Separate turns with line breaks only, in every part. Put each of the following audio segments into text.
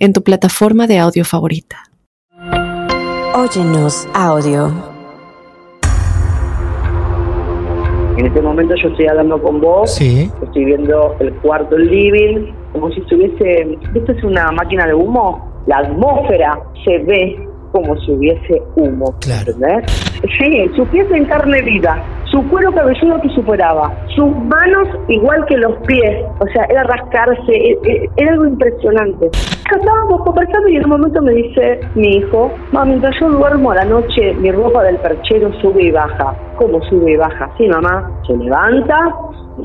en tu plataforma de audio favorita.
Óyenos audio.
En este momento yo estoy hablando con vos,
Sí.
estoy viendo el cuarto, el living, como si estuviese, esto es una máquina de humo, la atmósfera se ve como si hubiese humo,
Claro.
¿entendés? Sí, su pies en carne viva, su cuero cabelludo que superaba, sus manos igual que los pies, o sea, era rascarse, e- e- era algo impresionante. Estábamos conversando y en un momento me dice mi hijo, mamá, mientras yo duermo a la noche, mi ropa del perchero sube y baja. ¿Cómo sube y baja? Sí, mamá, se levanta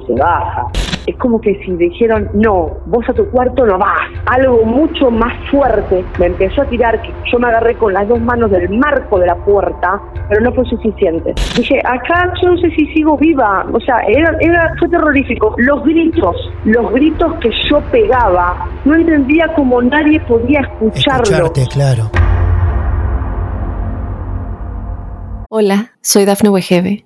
se baja. Es como que si dijeron, no, vos a tu cuarto no vas. Algo mucho más fuerte me empezó a tirar, que yo me agarré con las dos manos del marco de la puerta, pero no fue suficiente. Dije, acá yo no sé si sigo viva. O sea, era, era, fue terrorífico. Los gritos, los gritos que yo pegaba, no entendía cómo nadie podía escucharlo.
Escucharte, claro.
Hola, soy Dafne Wegebe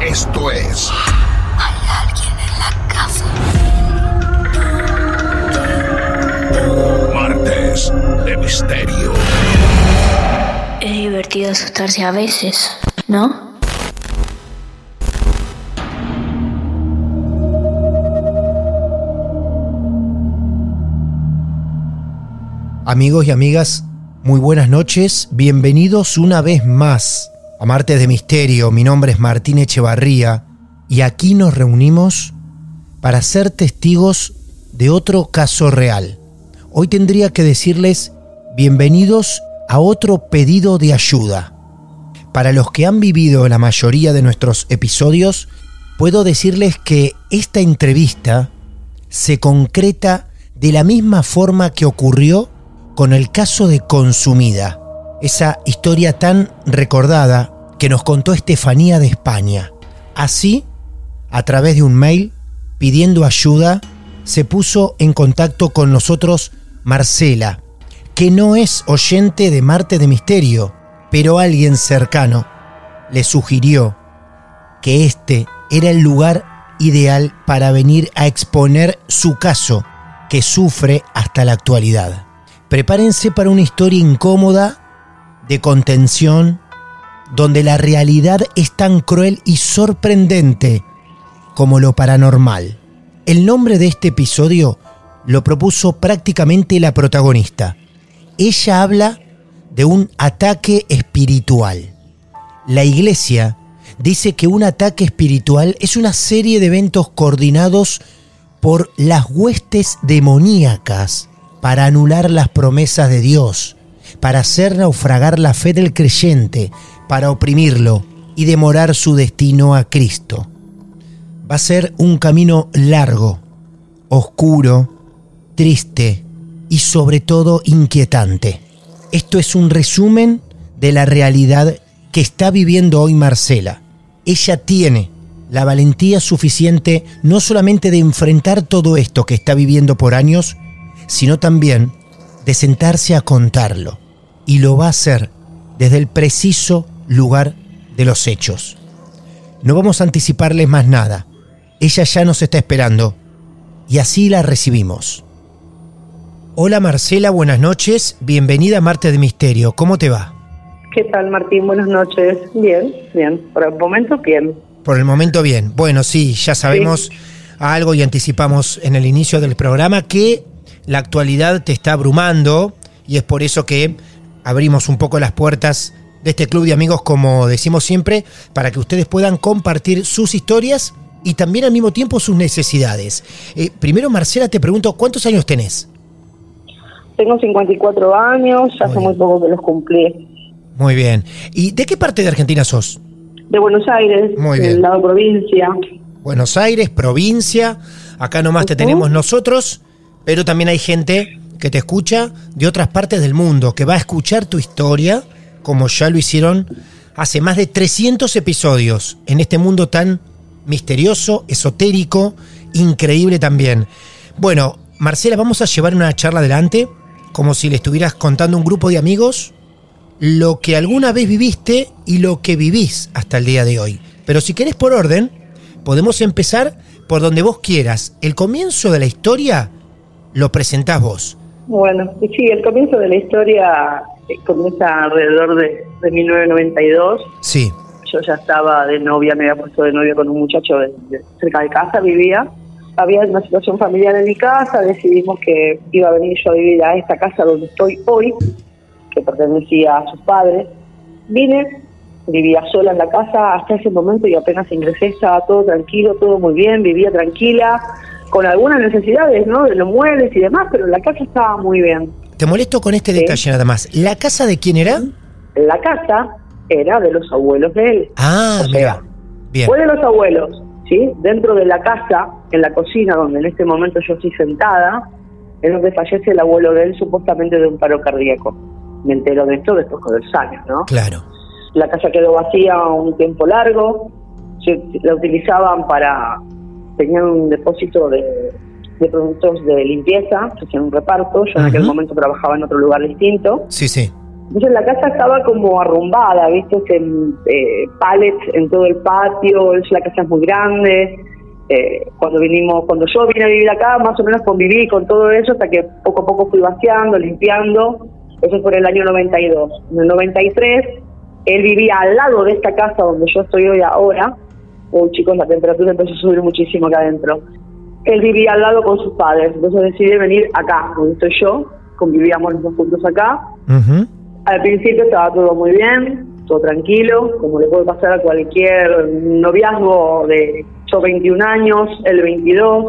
Esto es Martes de Misterio.
Es divertido asustarse a veces, ¿no?
Amigos y amigas, muy buenas noches. Bienvenidos una vez más a Martes de Misterio. Mi nombre es Martín Echevarría y aquí nos reunimos para ser testigos de otro caso real. Hoy tendría que decirles bienvenidos a otro pedido de ayuda. Para los que han vivido la mayoría de nuestros episodios, puedo decirles que esta entrevista se concreta de la misma forma que ocurrió con el caso de Consumida, esa historia tan recordada que nos contó Estefanía de España. Así, a través de un mail pidiendo ayuda, se puso en contacto con nosotros Marcela, que no es oyente de Marte de Misterio, pero alguien cercano le sugirió que este era el lugar ideal para venir a exponer su caso, que sufre hasta la actualidad. Prepárense para una historia incómoda, de contención, donde la realidad es tan cruel y sorprendente como lo paranormal. El nombre de este episodio lo propuso prácticamente la protagonista. Ella habla de un ataque espiritual. La iglesia dice que un ataque espiritual es una serie de eventos coordinados por las huestes demoníacas para anular las promesas de Dios, para hacer naufragar la fe del creyente, para oprimirlo y demorar su destino a Cristo. Va a ser un camino largo, oscuro, triste y sobre todo inquietante. Esto es un resumen de la realidad que está viviendo hoy Marcela. Ella tiene la valentía suficiente no solamente de enfrentar todo esto que está viviendo por años, sino también de sentarse a contarlo. Y lo va a hacer desde el preciso lugar de los hechos. No vamos a anticiparles más nada. Ella ya nos está esperando y así la recibimos. Hola Marcela, buenas noches. Bienvenida a Marte de Misterio. ¿Cómo te va?
¿Qué tal, Martín? Buenas noches. Bien, bien. Por el momento, bien.
Por el momento bien. Bueno, sí, ya sabemos algo y anticipamos en el inicio del programa que la actualidad te está abrumando y es por eso que abrimos un poco las puertas de este club de amigos, como decimos siempre, para que ustedes puedan compartir sus historias y también al mismo tiempo sus necesidades. Eh, primero, Marcela, te pregunto, ¿cuántos años tenés?
Tengo 54 años, ya hace muy poco que los cumplí.
Muy bien. ¿Y de qué parte de Argentina sos?
De Buenos Aires,
Muy bien.
del lado provincia.
Buenos Aires, provincia. Acá nomás te
Ujú.
tenemos nosotros, pero también hay gente que te escucha de otras partes del mundo, que va a escuchar tu historia, como ya lo hicieron hace más de 300 episodios en este mundo tan misterioso, esotérico, increíble también. Bueno, Marcela, vamos a llevar una charla adelante, como si le estuvieras contando a un grupo de amigos lo que alguna vez viviste y lo que vivís hasta el día de hoy. Pero si querés por orden, podemos empezar por donde vos quieras. El comienzo de la historia lo presentás vos.
Bueno, sí, el comienzo de la historia eh, comienza alrededor de, de 1992.
Sí.
Yo ya estaba de novia, me había puesto de novia con un muchacho de- de- cerca de casa, vivía. Había una situación familiar en mi casa, decidimos que iba a venir yo a vivir a esta casa donde estoy hoy, que pertenecía a sus padres. Vine, vivía sola en la casa hasta ese momento y apenas ingresé estaba todo tranquilo, todo muy bien, vivía tranquila, con algunas necesidades, ¿no? De los muebles y demás, pero la casa estaba muy bien.
Te molesto con este
Sí.
detalle nada más. ¿La casa de quién era?
La casa era de los abuelos de él.
Ah,
O
mira.
sea,
Bien.
Fue de los abuelos, ¿sí? Dentro de la casa, en la cocina, donde en este momento yo estoy sentada, es donde fallece el abuelo de él, supuestamente de un paro cardíaco. Me entero de esto después con los años, ¿no?
Claro.
La casa quedó vacía un tiempo largo, se, la utilizaban para, tenían un depósito de, de productos de limpieza, se hacían un reparto, yo en aquel momento trabajaba en otro lugar distinto,
Sí, sí.
entonces la casa estaba como arrumbada, ¿viste? En eh, pallets en todo el patio, es- la casa es muy grande. Eh, cuando vinimos, cuando yo vine a vivir acá, más o menos conviví con todo eso hasta que poco a poco fui vaciando, limpiando. Eso fue en el año 92. En el 93, él vivía al lado de esta casa donde yo estoy hoy ahora. Uy, chicos, la temperatura empezó a subir muchísimo acá adentro. Él vivía al lado con sus padres, entonces decidí venir acá, donde estoy yo. Convivíamos los dos juntos acá.
Ujú.
Al principio estaba todo muy bien, todo tranquilo, como le puede pasar a cualquier noviazgo de yo 21 años, el 22,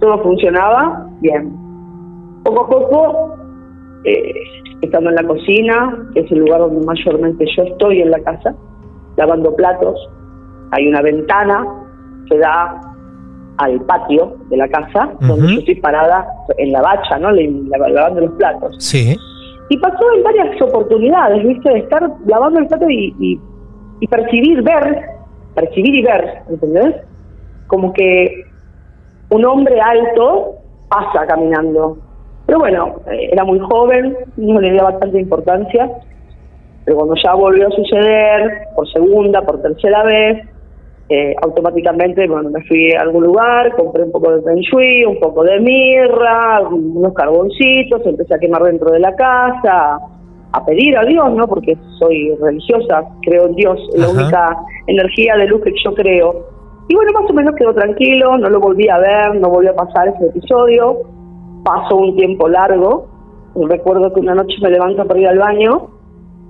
todo funcionaba bien. Poco a poco, eh, estando en la cocina, que es el lugar donde mayormente yo estoy en la casa, lavando platos, hay una ventana que da al patio de la casa, donde yo estoy parada en la bacha, ¿no? Lavando los platos.
Sí.
Y pasó en varias oportunidades, ¿viste? De estar lavando el plato y, y, y percibir, ver, percibir y ver, ¿entendés? Como que un hombre alto pasa caminando. Pero bueno, eh, era muy joven, no le dio bastante importancia. Pero cuando ya volvió a suceder, por segunda, por tercera vez, eh, automáticamente, bueno, me fui a algún lugar, compré un poco de feng shui, un poco de mirra, unos carboncitos, empecé a quemar dentro de la casa, a pedir a Dios, ¿no? Porque soy religiosa, creo en Dios, es la única energía de luz que yo creo. Y bueno, más o menos quedó tranquilo, no lo volví a ver, no volvió a pasar ese episodio. Pasó un tiempo largo. Recuerdo que una noche me levanto para ir al baño.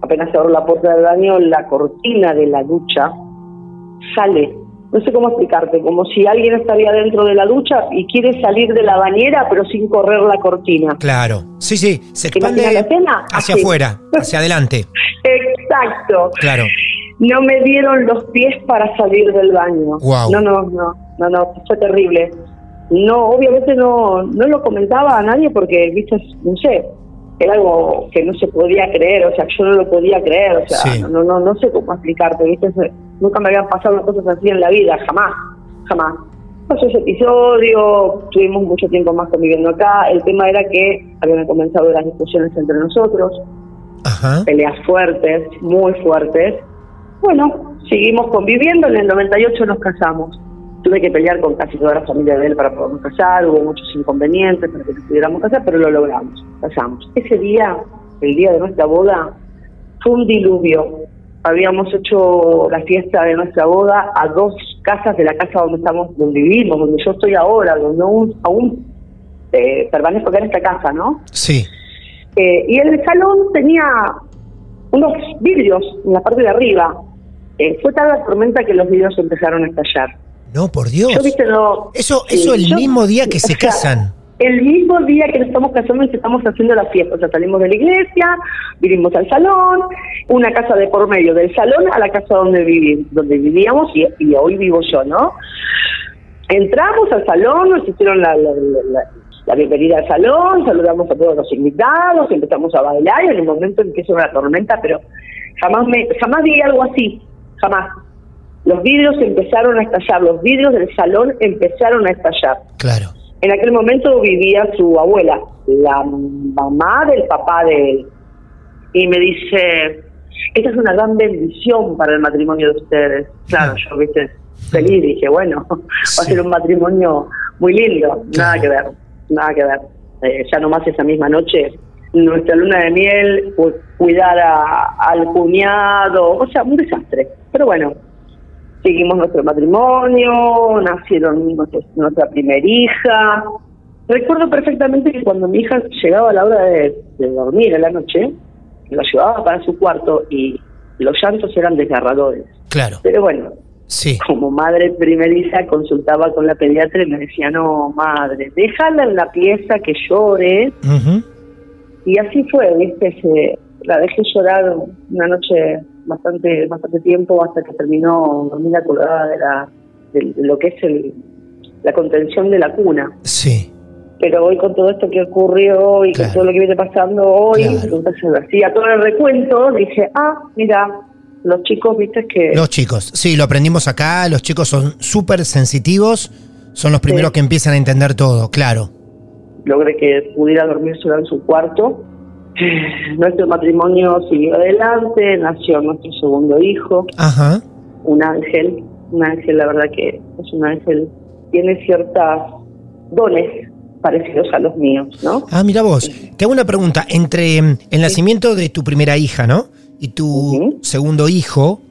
Apenas abro la puerta del baño, la cortina de la ducha sale. No sé cómo explicarte, como si alguien estaría dentro de la ducha y quiere salir de la bañera, pero sin correr la cortina.
Claro. Sí, sí. Se
¿Te
expande
la escena?
hacia
Así.
afuera, hacia adelante.
Exacto.
Claro.
No me dieron los pies para salir del baño. No, no, no, no, no, fue terrible. No, obviamente no, no lo comentaba a nadie porque, viste, no sé, era algo que no se podía creer, o sea, yo no lo podía creer, o sea,
Sí.
no, no, no sé cómo explicarte, viste, nunca me habían pasado cosas así en la vida, jamás, jamás. Pasó ese episodio, tuvimos mucho tiempo más conviviendo acá. El tema era que habían comenzado las discusiones entre nosotros,
Ajá.
peleas fuertes, muy fuertes. Bueno, seguimos conviviendo, en el 98 nos casamos. Tuve que pelear con casi toda la familia de él para podernos casar, hubo muchos inconvenientes para que nos pudiéramos casar, pero lo logramos, casamos. Ese día, el día de nuestra boda, fue un diluvio. Habíamos hecho la fiesta de nuestra boda a dos casas de la casa donde estamos, donde vivimos, donde yo estoy ahora, donde aún, aún eh, permanezco acá en esta casa, ¿no?
Sí.
Eh, y el salón tenía unos vidrios en la parte de arriba. Eh, fue tal la tormenta que los vidrios empezaron a estallar.
No, por Dios.
Yo, viste, no,
Eso, eso el
yo-
mismo día que se
sea,
casan.
El mismo día que nos estamos casando estamos haciendo la fiesta. O sea, salimos de la iglesia, vinimos al salón, una casa de por medio del salón a la casa donde viví, donde vivíamos y, y hoy vivo yo, ¿no? Entramos al salón, nos hicieron la, la, la- la bienvenida al salón, saludamos a todos los invitados, empezamos a bailar y en el momento empieza una tormenta, pero jamás me, jamás vi algo así, jamás. Los vidrios empezaron a estallar, los vidrios del salón empezaron a estallar.
Claro.
En aquel momento vivía su abuela, la mamá del papá de él. Y me dice, esta es una gran bendición para el matrimonio de ustedes. Claro, yo, viste, feliz, dije, bueno, va a ser un matrimonio muy lindo. Nada
Claro.
que ver, nada que ver. Eh, ya nomás esa misma noche, nuestra luna de miel, cu- cuidar a- al cuñado, o sea, un desastre. Pero bueno, seguimos nuestro matrimonio, nacieron nuestra primera hija. Recuerdo perfectamente que cuando mi hija llegaba a la hora de, de dormir en la noche, la llevaba para su cuarto y los llantos eran desgarradores.
Claro.
Pero bueno,
Sí.
como madre primeriza consultaba con la pediatra y me decía, no, madre, déjala en la pieza que llore. Y así fue, ¿viste? Se, la dejé llorar una noche bastante bastante tiempo hasta que terminó dormida colgada de, la, de, de lo que es el, la contención de la cuna.
Sí.
Pero hoy con todo esto que ocurrió y
Claro.
con todo lo que viene pasando hoy,
Claro.
entonces hacía todo el recuento, dije, ah, mira, los chicos, viste que...
Los chicos, sí, lo aprendimos acá, los chicos son súper sensitivos, son los primeros
Sí.
que empiezan a entender todo, claro.
logré que pudiera dormir sola en su cuarto. Nuestro matrimonio siguió adelante, nació nuestro segundo hijo,
Ajá.
un ángel, un ángel, la verdad que es un ángel, tiene ciertas dones parecidos a los míos, ¿no?
Ah, mira vos, te hago una pregunta, entre mm, el nacimiento de tu primera hija, ¿no? Y tu segundo hijo,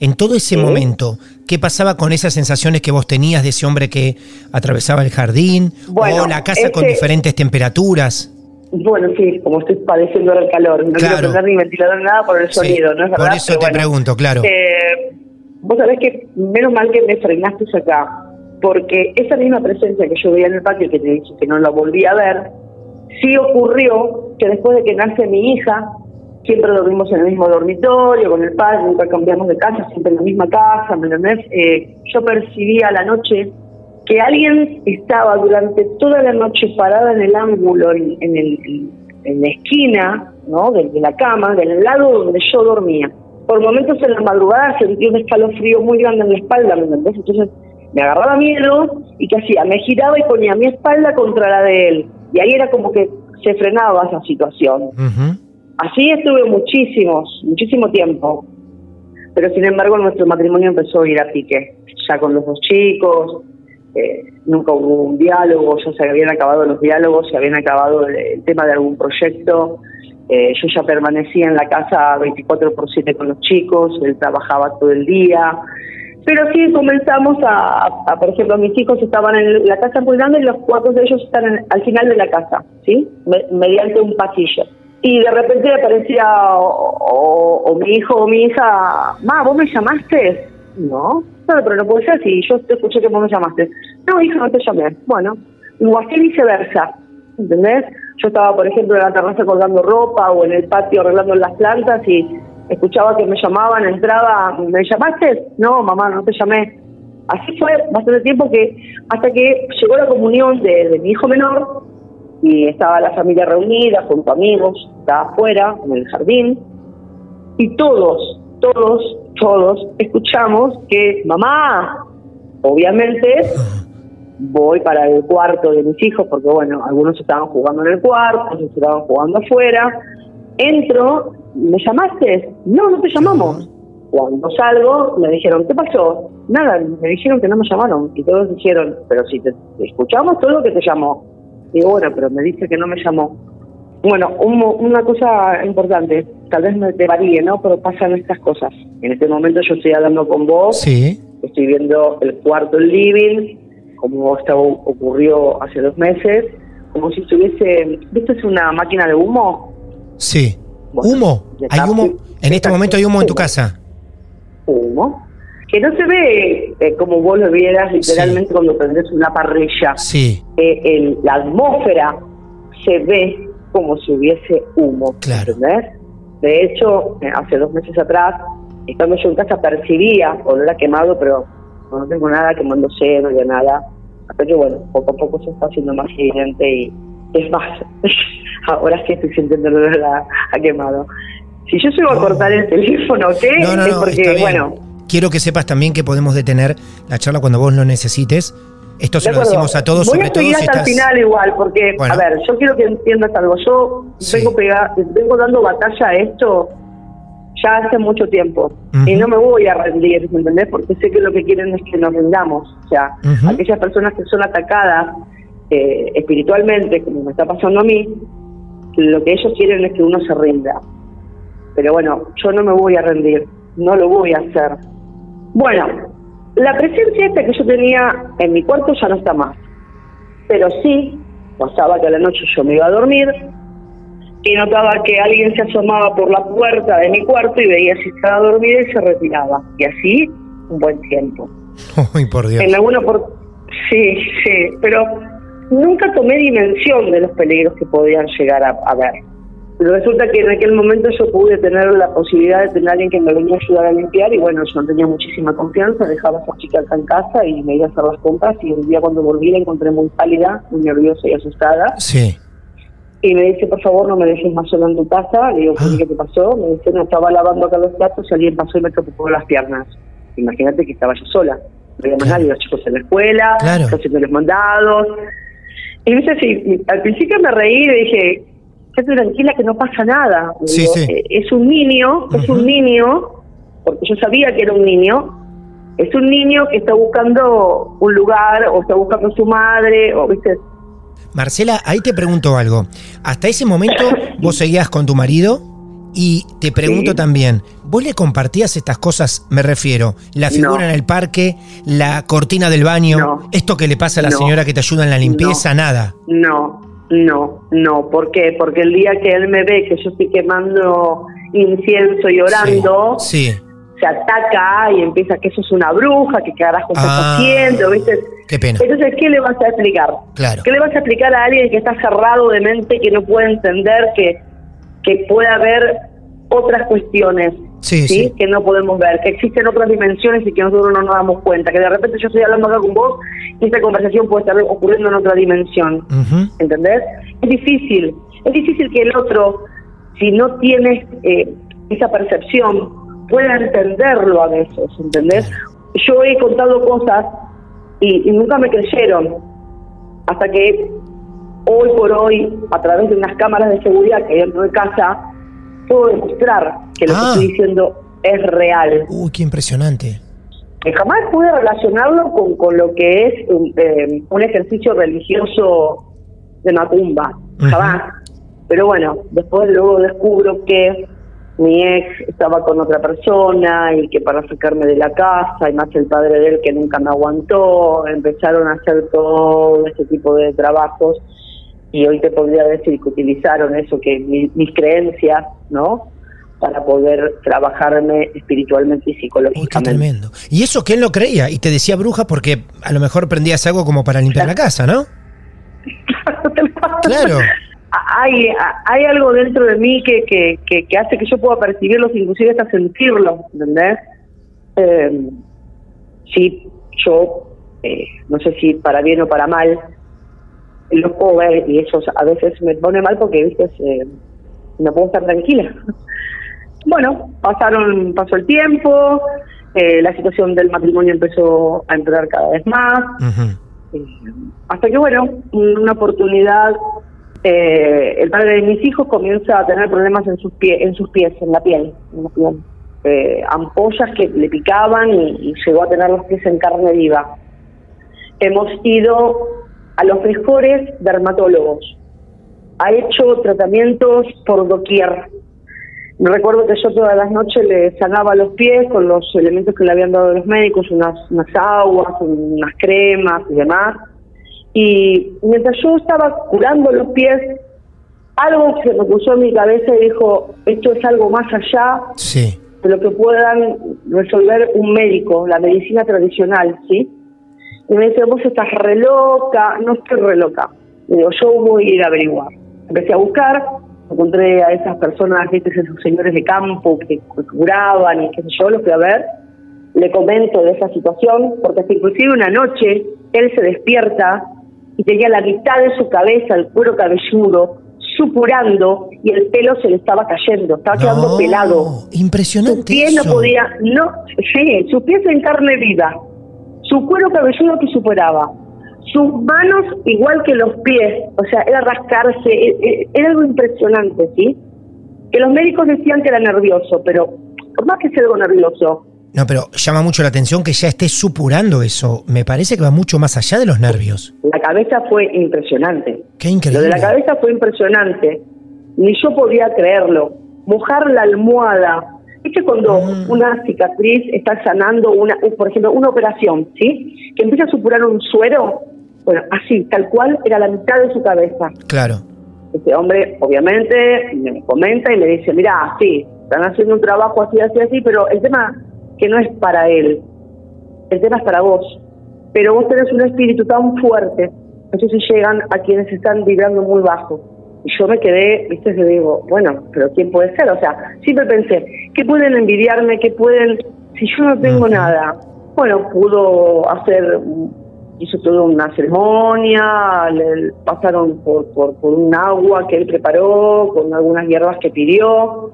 en todo ese
Sí.
momento, ¿qué pasaba con esas sensaciones que vos tenías de ese hombre que atravesaba el jardín?
Bueno,
o la casa con
ese-
diferentes temperaturas.
Bueno, sí, como estoy padeciendo el calor, no
Claro.
quiero prender ni ventilador ni nada por el
Sí,
sonido, ¿no es verdad?
Por eso
Pero
te
bueno.
pregunto, claro.
Eh, vos sabés que menos mal que me frenaste acá, porque esa misma presencia que yo veía en el patio, que te dije que no la volví a ver, sí ocurrió que después de que nace mi hija, siempre dormimos en el mismo dormitorio, con el padre, nunca cambiamos de casa, siempre en la misma casa, ¿me entendés? Eh, yo percibía a la noche que alguien estaba durante toda la noche parada en el ángulo, en, en el, en la esquina, ¿no? De, de la cama, del lado donde yo dormía. Por momentos en la madrugada sentí un escalofrío muy grande en la espalda, ¿me entendés? Entonces me agarraba miedo y ¿qué hacía? Me giraba y ponía mi espalda contra la de él. Y ahí era como que se frenaba esa situación. Así estuve muchísimos, muchísimo tiempo. Pero sin embargo nuestro matrimonio empezó a ir a pique, ya con los dos chicos, eh, nunca hubo un diálogo, ya se habían acabado los diálogos, se habían acabado el, tema de algún proyecto. Eh, yo ya permanecía en la casa 24 por 7 con los chicos, él trabajaba todo el día. Pero sí comenzamos a, por ejemplo, mis hijos estaban en la casa muy grande y los cuatro de ellos están en- al final de la casa, ¿sí? Me- mediante un pasillo. Y de repente aparecía o- o mi hijo o mi hija, ma, ¿vos me llamaste? No, pero no puede ser si yo te escuché que vos me llamaste. No, hija, no te llamé. Bueno, o así viceversa, ¿entendés? Yo estaba, por ejemplo, en la terraza colgando ropa o en el patio arreglando las plantas y escuchaba que me llamaban, entraba, ¿me llamaste? No, mamá, no te llamé. Así fue bastante tiempo que hasta que llegó la comunión de, de mi hijo menor y estaba la familia reunida junto a amigos, estaba afuera en el jardín y todos, todos, todos escuchamos que mamá, obviamente, voy para el cuarto de mis hijos, porque bueno, algunos estaban jugando en el cuarto, otros estaban jugando afuera. Entro, ¿me llamaste? No, no te llamamos. Cuando salgo, me dijeron, ¿qué pasó? Nada, me dijeron que no me llamaron. Y todos dijeron, pero si te, escuchamos todo lo que te llamó. Digo, bueno, pero me dice que no me llamó. Bueno, un- una cosa importante, tal vez me te varíe, ¿no? Pero pasan estas cosas. En este momento yo estoy hablando con vos,
Sí.
estoy viendo el cuarto living, como esto ocurrió hace dos meses, como si estuviese, ¿viste? Es una máquina de humo,
Sí.
Bueno,
¿Humo? ¿Hay humo? En este momento hay humo en tu casa.
humo, que no se ve eh, como vos lo vieras literalmente cuando prendés una parrilla.
Sí.
Eh, el- la atmósfera se ve como si hubiese humo,
Claro.
¿entendés? De hecho, hace dos meses atrás, estando yo en casa, percibía olor a quemado, pero no tengo nada quemándose, no había nada. Hasta que, bueno, poco a poco se está haciendo más evidente y es más, ahora sí estoy sintiendo el olor a, a quemado. Si yo llego a cortar el teléfono, ¿qué?
No, no,
es
no,
porque,
está bien.
bueno,
Quiero que sepas también que podemos detener la charla cuando vos lo necesites. Esto se lo decimos a todos,
Voy
sobre
a
todo
seguir
si
hasta
estás...
el final igual, porque,
Bueno.
a ver, yo quiero que entiendas algo. Yo
Sí.
vengo, pega- vengo dando batalla a esto ya hace mucho tiempo. Y no me voy a rendir, ¿me entendés? Porque sé que lo que quieren es que nos rendamos. O sea, aquellas personas que son atacadas eh, espiritualmente, como me está pasando a mí, lo que ellos quieren es que uno se rinda. Pero bueno, yo no me voy a rendir, no lo voy a hacer. Bueno, la presencia esta que yo tenía en mi cuarto ya no está más. Pero sí, pasaba que a la noche yo me iba a dormir y notaba que alguien se asomaba por la puerta de mi cuarto y veía si estaba dormida y se retiraba. Y así un buen tiempo.
Uy, por Dios.
En alguna por... Sí, sí, pero nunca tomé dimensión de los peligros que podían llegar a, a ver. Resulta que en aquel momento yo pude tener la posibilidad de tener a alguien que me venía a ayudar a limpiar y bueno, yo no tenía muchísima confianza, dejaba a esa chica acá en casa y me iba a hacer las compras y un día cuando volví la encontré muy pálida, muy nerviosa y asustada
Sí.
y me dice, por favor, no me dejes más sola en tu casa. Le digo,
Ah.
¿qué te pasó? Me dice, no, estaba lavando acá los platos y alguien pasó y me tocó las piernas. Imagínate que estaba yo sola. No había más
Claro.
nadie, los chicos en la escuela,
Claro.
los mandados. Y dice, sí, al principio me reí y dije, quédate tranquila que no pasa nada. Le
Sí,
digo,
sí.
"Eh, Es un niño, es un niño, porque yo sabía que era un niño, es un niño que está buscando un lugar o está buscando a su madre, o viste,
Marcela, ahí te pregunto algo. Hasta ese momento vos seguías con tu marido y te pregunto
Sí.
también, ¿vos le compartías estas cosas? Me refiero, la figura
No.
en el parque, la cortina del baño,
No.
esto que le pasa a la
No.
señora que te ayuda en la limpieza, nada.
No, no, no. ¿Por qué? Porque el día que él me ve que yo estoy quemando incienso y orando,
Sí. sí.
se ataca y empieza que eso es una bruja, que carajo estás
Ah.
haciendo, ¿viste?
Qué pena.
Entonces, ¿qué le vas a explicar?
Claro.
¿Qué le vas a explicar a alguien que está cerrado de mente, que no puede entender que, que puede haber otras cuestiones?
Sí, sí.
que no podemos ver, que existen otras dimensiones y que nosotros no nos damos cuenta, que de repente yo estoy hablando acá con vos y esta conversación puede estar ocurriendo en otra dimensión.
Ujú.
¿entendés? Es difícil, es difícil que el otro, si no tienes eh, esa percepción, pueda entenderlo a veces, ¿entendés? Yo he contado cosas y, y nunca me creyeron, hasta que hoy por hoy, a través de unas cámaras de seguridad que hay dentro de casa, puedo demostrar que lo
Ah.
que estoy diciendo es real.
Uy, qué impresionante.
Que jamás pude relacionarlo con, con lo que es un, eh, un ejercicio religioso de macumba, jamás. Pero bueno, después luego descubro que mi ex estaba con otra persona y que para sacarme de la casa, y más el padre de él que nunca me aguantó, empezaron a hacer todo este tipo de trabajos y hoy te podría decir que utilizaron eso, que mi- mis creencias, ¿no? Para poder trabajarme espiritualmente y
Uy, qué
psicológicamente.
tremendo. Y eso que él no creía y te decía bruja porque a lo mejor prendías algo como para limpiar la casa, ¿no? Claro.
hay, hay algo dentro de mí que, que, que, que hace que yo pueda percibirlos, inclusive hasta sentirlo, ¿entendés? Eh, sí, yo, eh, no sé si para bien o para mal, lo puedo ver y eso a veces me pone mal porque, viste, eh, no puedo estar tranquila. Bueno, pasaron, pasó el tiempo, eh, la situación del matrimonio empezó a empeorar cada vez más. Eh, hasta que, bueno, una oportunidad, eh, el padre de mis hijos comienza a tener problemas en sus, pie, en sus pies, en la piel. En la piel. Eh, ampollas que le picaban y, y llegó a tener los pies en carne viva. Hemos ido a los mejores dermatólogos. Ha hecho tratamientos por doquier. Me recuerdo que yo todas las noches le sanaba los pies con los elementos que le habían dado los médicos, unas, unas aguas, unas cremas y demás. Y mientras yo estaba curando los pies, algo se me puso en mi cabeza y dijo, esto es algo más allá
Sí.
de lo que puedan resolver un médico, la medicina tradicional, ¿sí? Y me dice, vos estás re loca, no estoy re loca. Y digo, yo voy a ir a averiguar. Empecé a buscar, encontré a esas personas, ¿viste? esos señores de campo que curaban y qué sé yo, los fui a ver. Le comento de esa situación, porque hasta inclusive una noche él se despierta y tenía la mitad de su cabeza, el cuero cabelludo, supurando y el pelo se le estaba cayendo, estaba quedando pelado.
Impresionante.
Sus pies no podía, no, sí, sus pies en carne viva, su cuero cabelludo que superaba, sus manos igual que los pies, o sea, era rascarse, e- e- era algo impresionante, ¿sí? Que los médicos decían que era nervioso, pero más que sea algo nervioso,
No, pero llama mucho la atención que ya esté supurando eso. Me parece que va mucho más allá de los nervios.
la cabeza fue impresionante.
Qué
Lo
increíble.
de la cabeza fue impresionante. Ni yo podía creerlo. Mojar la almohada. ¿Viste cuando
Mm.
una cicatriz está sanando, una, un- por ejemplo, una operación, ¿sí? Que empieza a supurar un suero. Bueno, así, tal cual, era la mitad de su cabeza.
Claro.
Este hombre, obviamente, me comenta y me dice, mira, sí, están haciendo un trabajo así, así, así, pero el tema que no es para él, el tema es para vos. Pero vos tenés un espíritu tan fuerte, entonces llegan a quienes están vibrando muy bajo. Y yo me quedé, viste, yo digo, bueno, pero ¿quién puede ser? O sea, siempre pensé, ¿qué pueden envidiarme? ¿Qué pueden, si yo no tengo nada? Bueno, pudo hacer, hizo toda una ceremonia, le pasaron por, por, por un agua que él preparó, con algunas hierbas que pidió,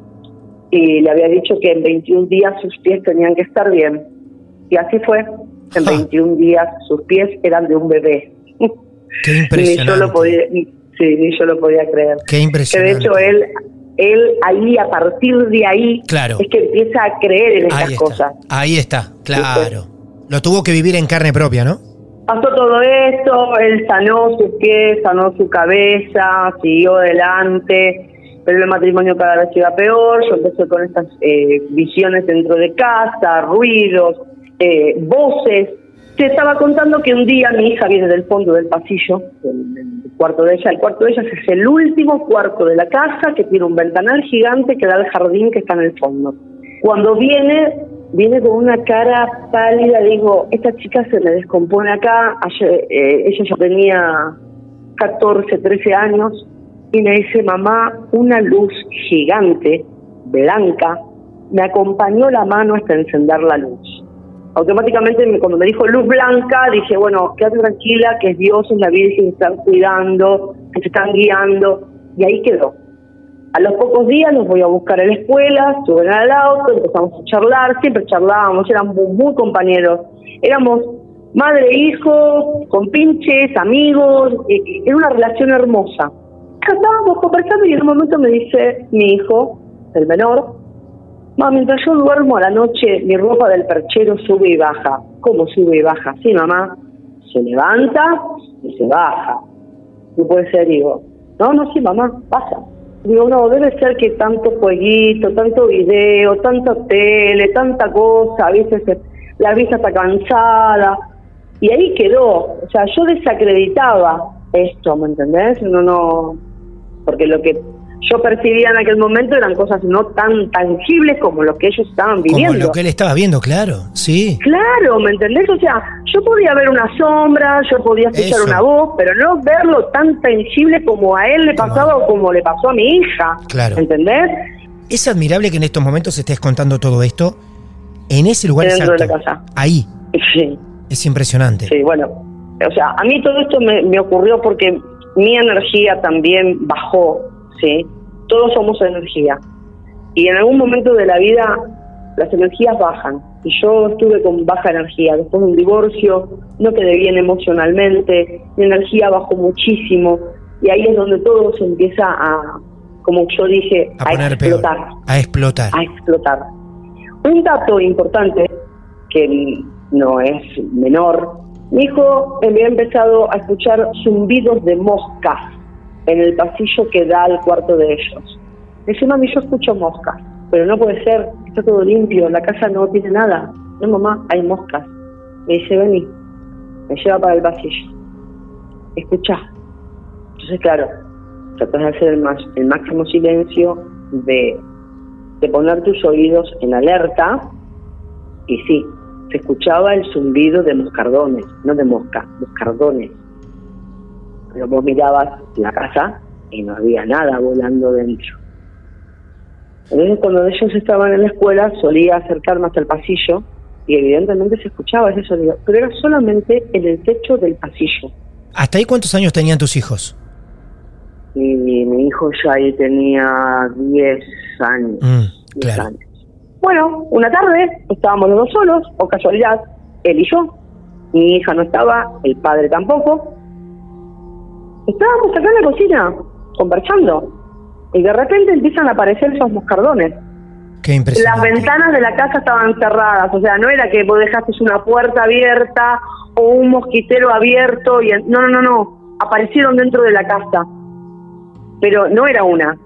y le había dicho que en 21 días sus pies tenían que estar bien. Y así fue. En
Ja.
21 días sus pies eran de un bebé.
Qué
ni yo
impresionante.
lo podía, ni- sí, ni yo lo podía creer.
Qué
Que de
impresionante.
hecho él, él ahí, a partir de ahí,
Claro.
es que empieza a creer en estas cosas.
Ahí está, claro. Lo tuvo que vivir en carne propia, ¿no?
Pasó todo esto, él sanó sus pies, sanó su cabeza, siguió adelante, pero el matrimonio cada vez iba peor, yo empecé con estas eh, visiones dentro de casa, ruidos, eh, voces. Se estaba contando que un día mi hija viene del fondo del pasillo, del, del cuarto de ella, el cuarto de ella es el último cuarto de la casa que tiene un ventanal gigante que da al jardín que está en el fondo. Cuando viene, viene con una cara pálida, digo, esta chica se me descompone acá, ayer, eh, ella ya tenía 14, 13 años, y me dice, mamá, una luz gigante, blanca, me acompañó la mano hasta encender la luz. Automáticamente me- cuando me dijo luz blanca, dije, bueno, quédate tranquila, que es Dios, es la Virgen, que están cuidando, que se están guiando, y ahí quedó. A los pocos días los voy a buscar en la escuela, suben al auto, empezamos a charlar, siempre charlábamos, éramos muy compañeros. Éramos madre e hijo, con pinches, amigos, era una relación hermosa. Estábamos conversando y en un momento me dice mi hijo, el menor, mamá, mientras yo duermo a la noche, mi ropa del perchero sube y baja. ¿Cómo sube y baja? Sí, mamá, se levanta y se baja. No puede ser, digo, no, no, sí, mamá, pasa. Digo, no, debe ser que tanto jueguito, tanto video, tanta tele, tanta cosa, a veces la vista está cansada. Y ahí quedó. O sea, yo desacreditaba esto, ¿me entendés? No, no. Porque lo que yo percibía en aquel momento eran cosas no tan tangibles como lo que ellos estaban
Como
viviendo.
lo que él estaba viendo, claro. Sí.
Claro, ¿me entendés? O sea, yo podía ver una sombra, yo podía escuchar
Eso.
una voz, pero no verlo tan tangible como a él le pasaba o como le pasó a mi hija.
Claro.
¿Entendés?
Es admirable que en estos momentos estés contando todo esto en ese lugar
Dentro de la
exacto.
casa.
Ahí.
Sí,
Es impresionante.
sí, bueno. O sea, a mí todo esto me, me ocurrió porque mi energía también bajó, ¿sí? Todos somos energía. Y en algún momento de la vida las energías bajan. Y yo estuve con baja energía. Después de un divorcio, no quedé bien emocionalmente, mi energía bajó muchísimo. Y ahí es donde todo se empieza a, como yo dije,
A peor.
explotar.
A explotar.
A explotar. Un dato importante, que no es menor, mi hijo había empezado a escuchar zumbidos de moscas en el pasillo que da al cuarto de ellos. Me dice, mami, yo escucho moscas, pero no puede ser, está todo limpio, la casa no tiene nada. No, mamá, hay moscas. Me dice, vení, me lleva para el pasillo. Escucha. Entonces, claro, tratas de hacer el, más, el máximo silencio, de, de poner tus oídos en alerta, y sí, se escuchaba el zumbido de moscardones, no de mosca, moscardones. Pero vos mirabas la casa y no había nada volando dentro. Entonces cuando ellos estaban en la escuela solía acercarme hasta el pasillo y evidentemente se escuchaba ese sonido, pero era solamente en el techo del pasillo.
¿Hasta ahí cuántos años tenían tus hijos?
Y mi hijo ya ahí tenía 10 años.
Mm,
10
claro.
años. Bueno, una tarde estábamos los dos solos, o casualidad, él y yo. Mi hija no estaba, el padre tampoco. Estábamos acá en la cocina, conversando. Y de repente empiezan a aparecer esos moscardones.
Qué
Las
impresionante.
ventanas de la casa estaban cerradas, o sea, no era que vos dejaste una puerta abierta o un mosquitero abierto. y No, no, no, no. Aparecieron dentro de la casa. Pero no era una.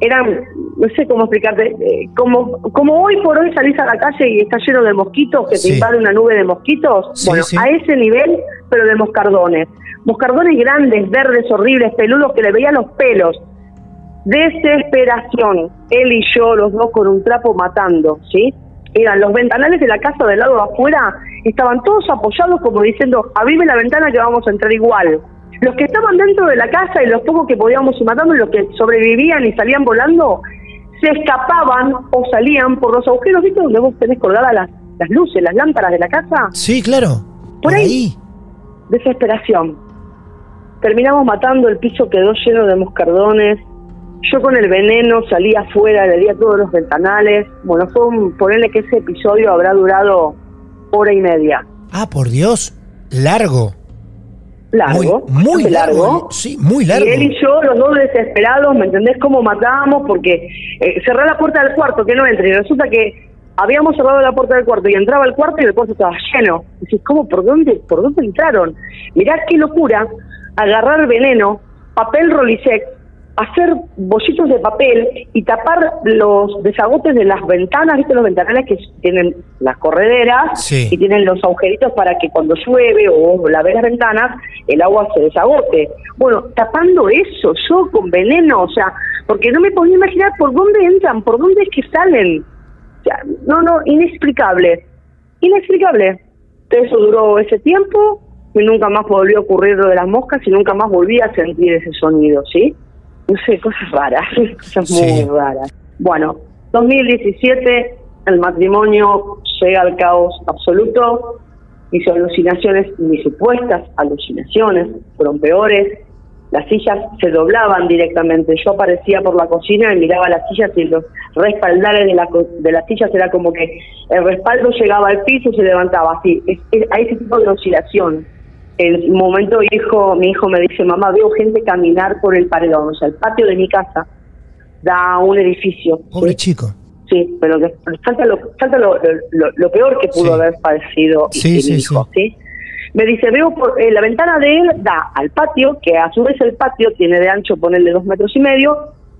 Eran, no sé cómo explicarte, eh, como, como hoy por hoy salís a la calle y está lleno de mosquitos, que
Sí.
te invade una nube de mosquitos.
Sí,
bueno,
sí.
a ese nivel, pero de moscardones. Moscardones grandes, verdes, horribles, peludos, que le veían los pelos. Desesperación. Él y yo, los dos con un trapo matando, ¿sí? Eran los ventanales de la casa del lado de afuera, estaban todos apoyados como diciendo, abrime la ventana que vamos a entrar igual. Los que estaban dentro de la casa y los pocos que podíamos ir matando los que sobrevivían y salían volando, se escapaban o salían por los agujeros, ¿viste? Donde vos tenés colgadas las, las luces, las lámparas de la casa.
Sí, claro.
Por ahí. Desesperación. Terminamos matando, el piso quedó lleno de moscardones. Yo con el veneno salí afuera, le di a todos los ventanales. Bueno, fue un, ponerle que ese episodio habrá durado hora y media.
Ah, por Dios. Largo.
Largo,
Muy, largo. Sí, muy largo.
Y él y yo, los dos desesperados, ¿me entendés cómo matábamos? Porque eh, cerré la puerta del cuarto, que no entre. Y resulta que habíamos cerrado la puerta del cuarto y entraba al cuarto y el cuarto estaba lleno. Y dices, ¿cómo? ¿Por dónde, ¿Por dónde entraron? Mirá qué locura agarrar veneno, papel Rolisec, hacer bollitos de papel y tapar los desagotes de las ventanas, ¿viste? Los ventanales que tienen las correderas
Sí.
y tienen los agujeritos para que cuando llueve o lavé las ventanas, el agua se desagote. Bueno, tapando eso, yo con veneno, o sea, porque no me podía imaginar por dónde entran, por dónde es que salen. O sea, no, no, inexplicable. Inexplicable. Eso duró ese tiempo y nunca más volvió a ocurrir lo de las moscas y nunca más volví a sentir ese sonido, ¿sí? No sé, cosas raras, cosas muy raras. Bueno, 2017, el matrimonio llega al caos absoluto, mis alucinaciones, mis supuestas alucinaciones fueron peores, las sillas se doblaban directamente, yo aparecía por la cocina y miraba las sillas y los respaldares de, la, de las sillas era como que el respaldo llegaba al piso y se levantaba así, es, es- a ese tipo de oscilación. El momento hijo, mi hijo me dice, mamá, veo gente caminar por el paredón, o sea, el patio de mi casa da a un edificio.
Pobre
¿sí?
chico.
Sí, pero que falta lo, falta lo, lo, lo peor que pudo
Sí.
haber padecido
Sí,
mi
sí,
hijo, ¿sí? Me dice, veo por eh, la ventana de él da al patio, que a su vez el patio tiene de ancho ponerle dos metros y medio,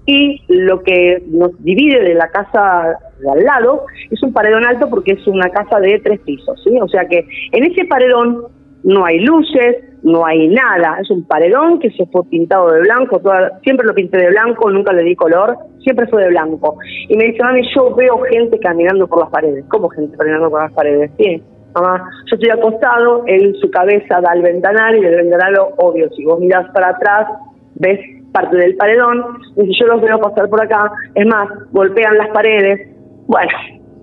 y lo que nos divide de la casa de al lado es un paredón alto porque es una casa de tres pisos, ¿sí? O sea que en ese paredón no hay luces, no hay nada, es un paredón que se fue pintado de blanco, siempre lo pinté de blanco, nunca le di color, siempre fue de blanco. Y me dice, mami, yo veo gente caminando por las paredes. ¿Cómo gente caminando por las paredes? Sí, mamá, yo estoy acostado, él su cabeza da al ventanal y del ventanal, obvio, si vos mirás para atrás, ves parte del paredón, dice, yo los veo pasar por acá, es más, golpean las paredes. Bueno,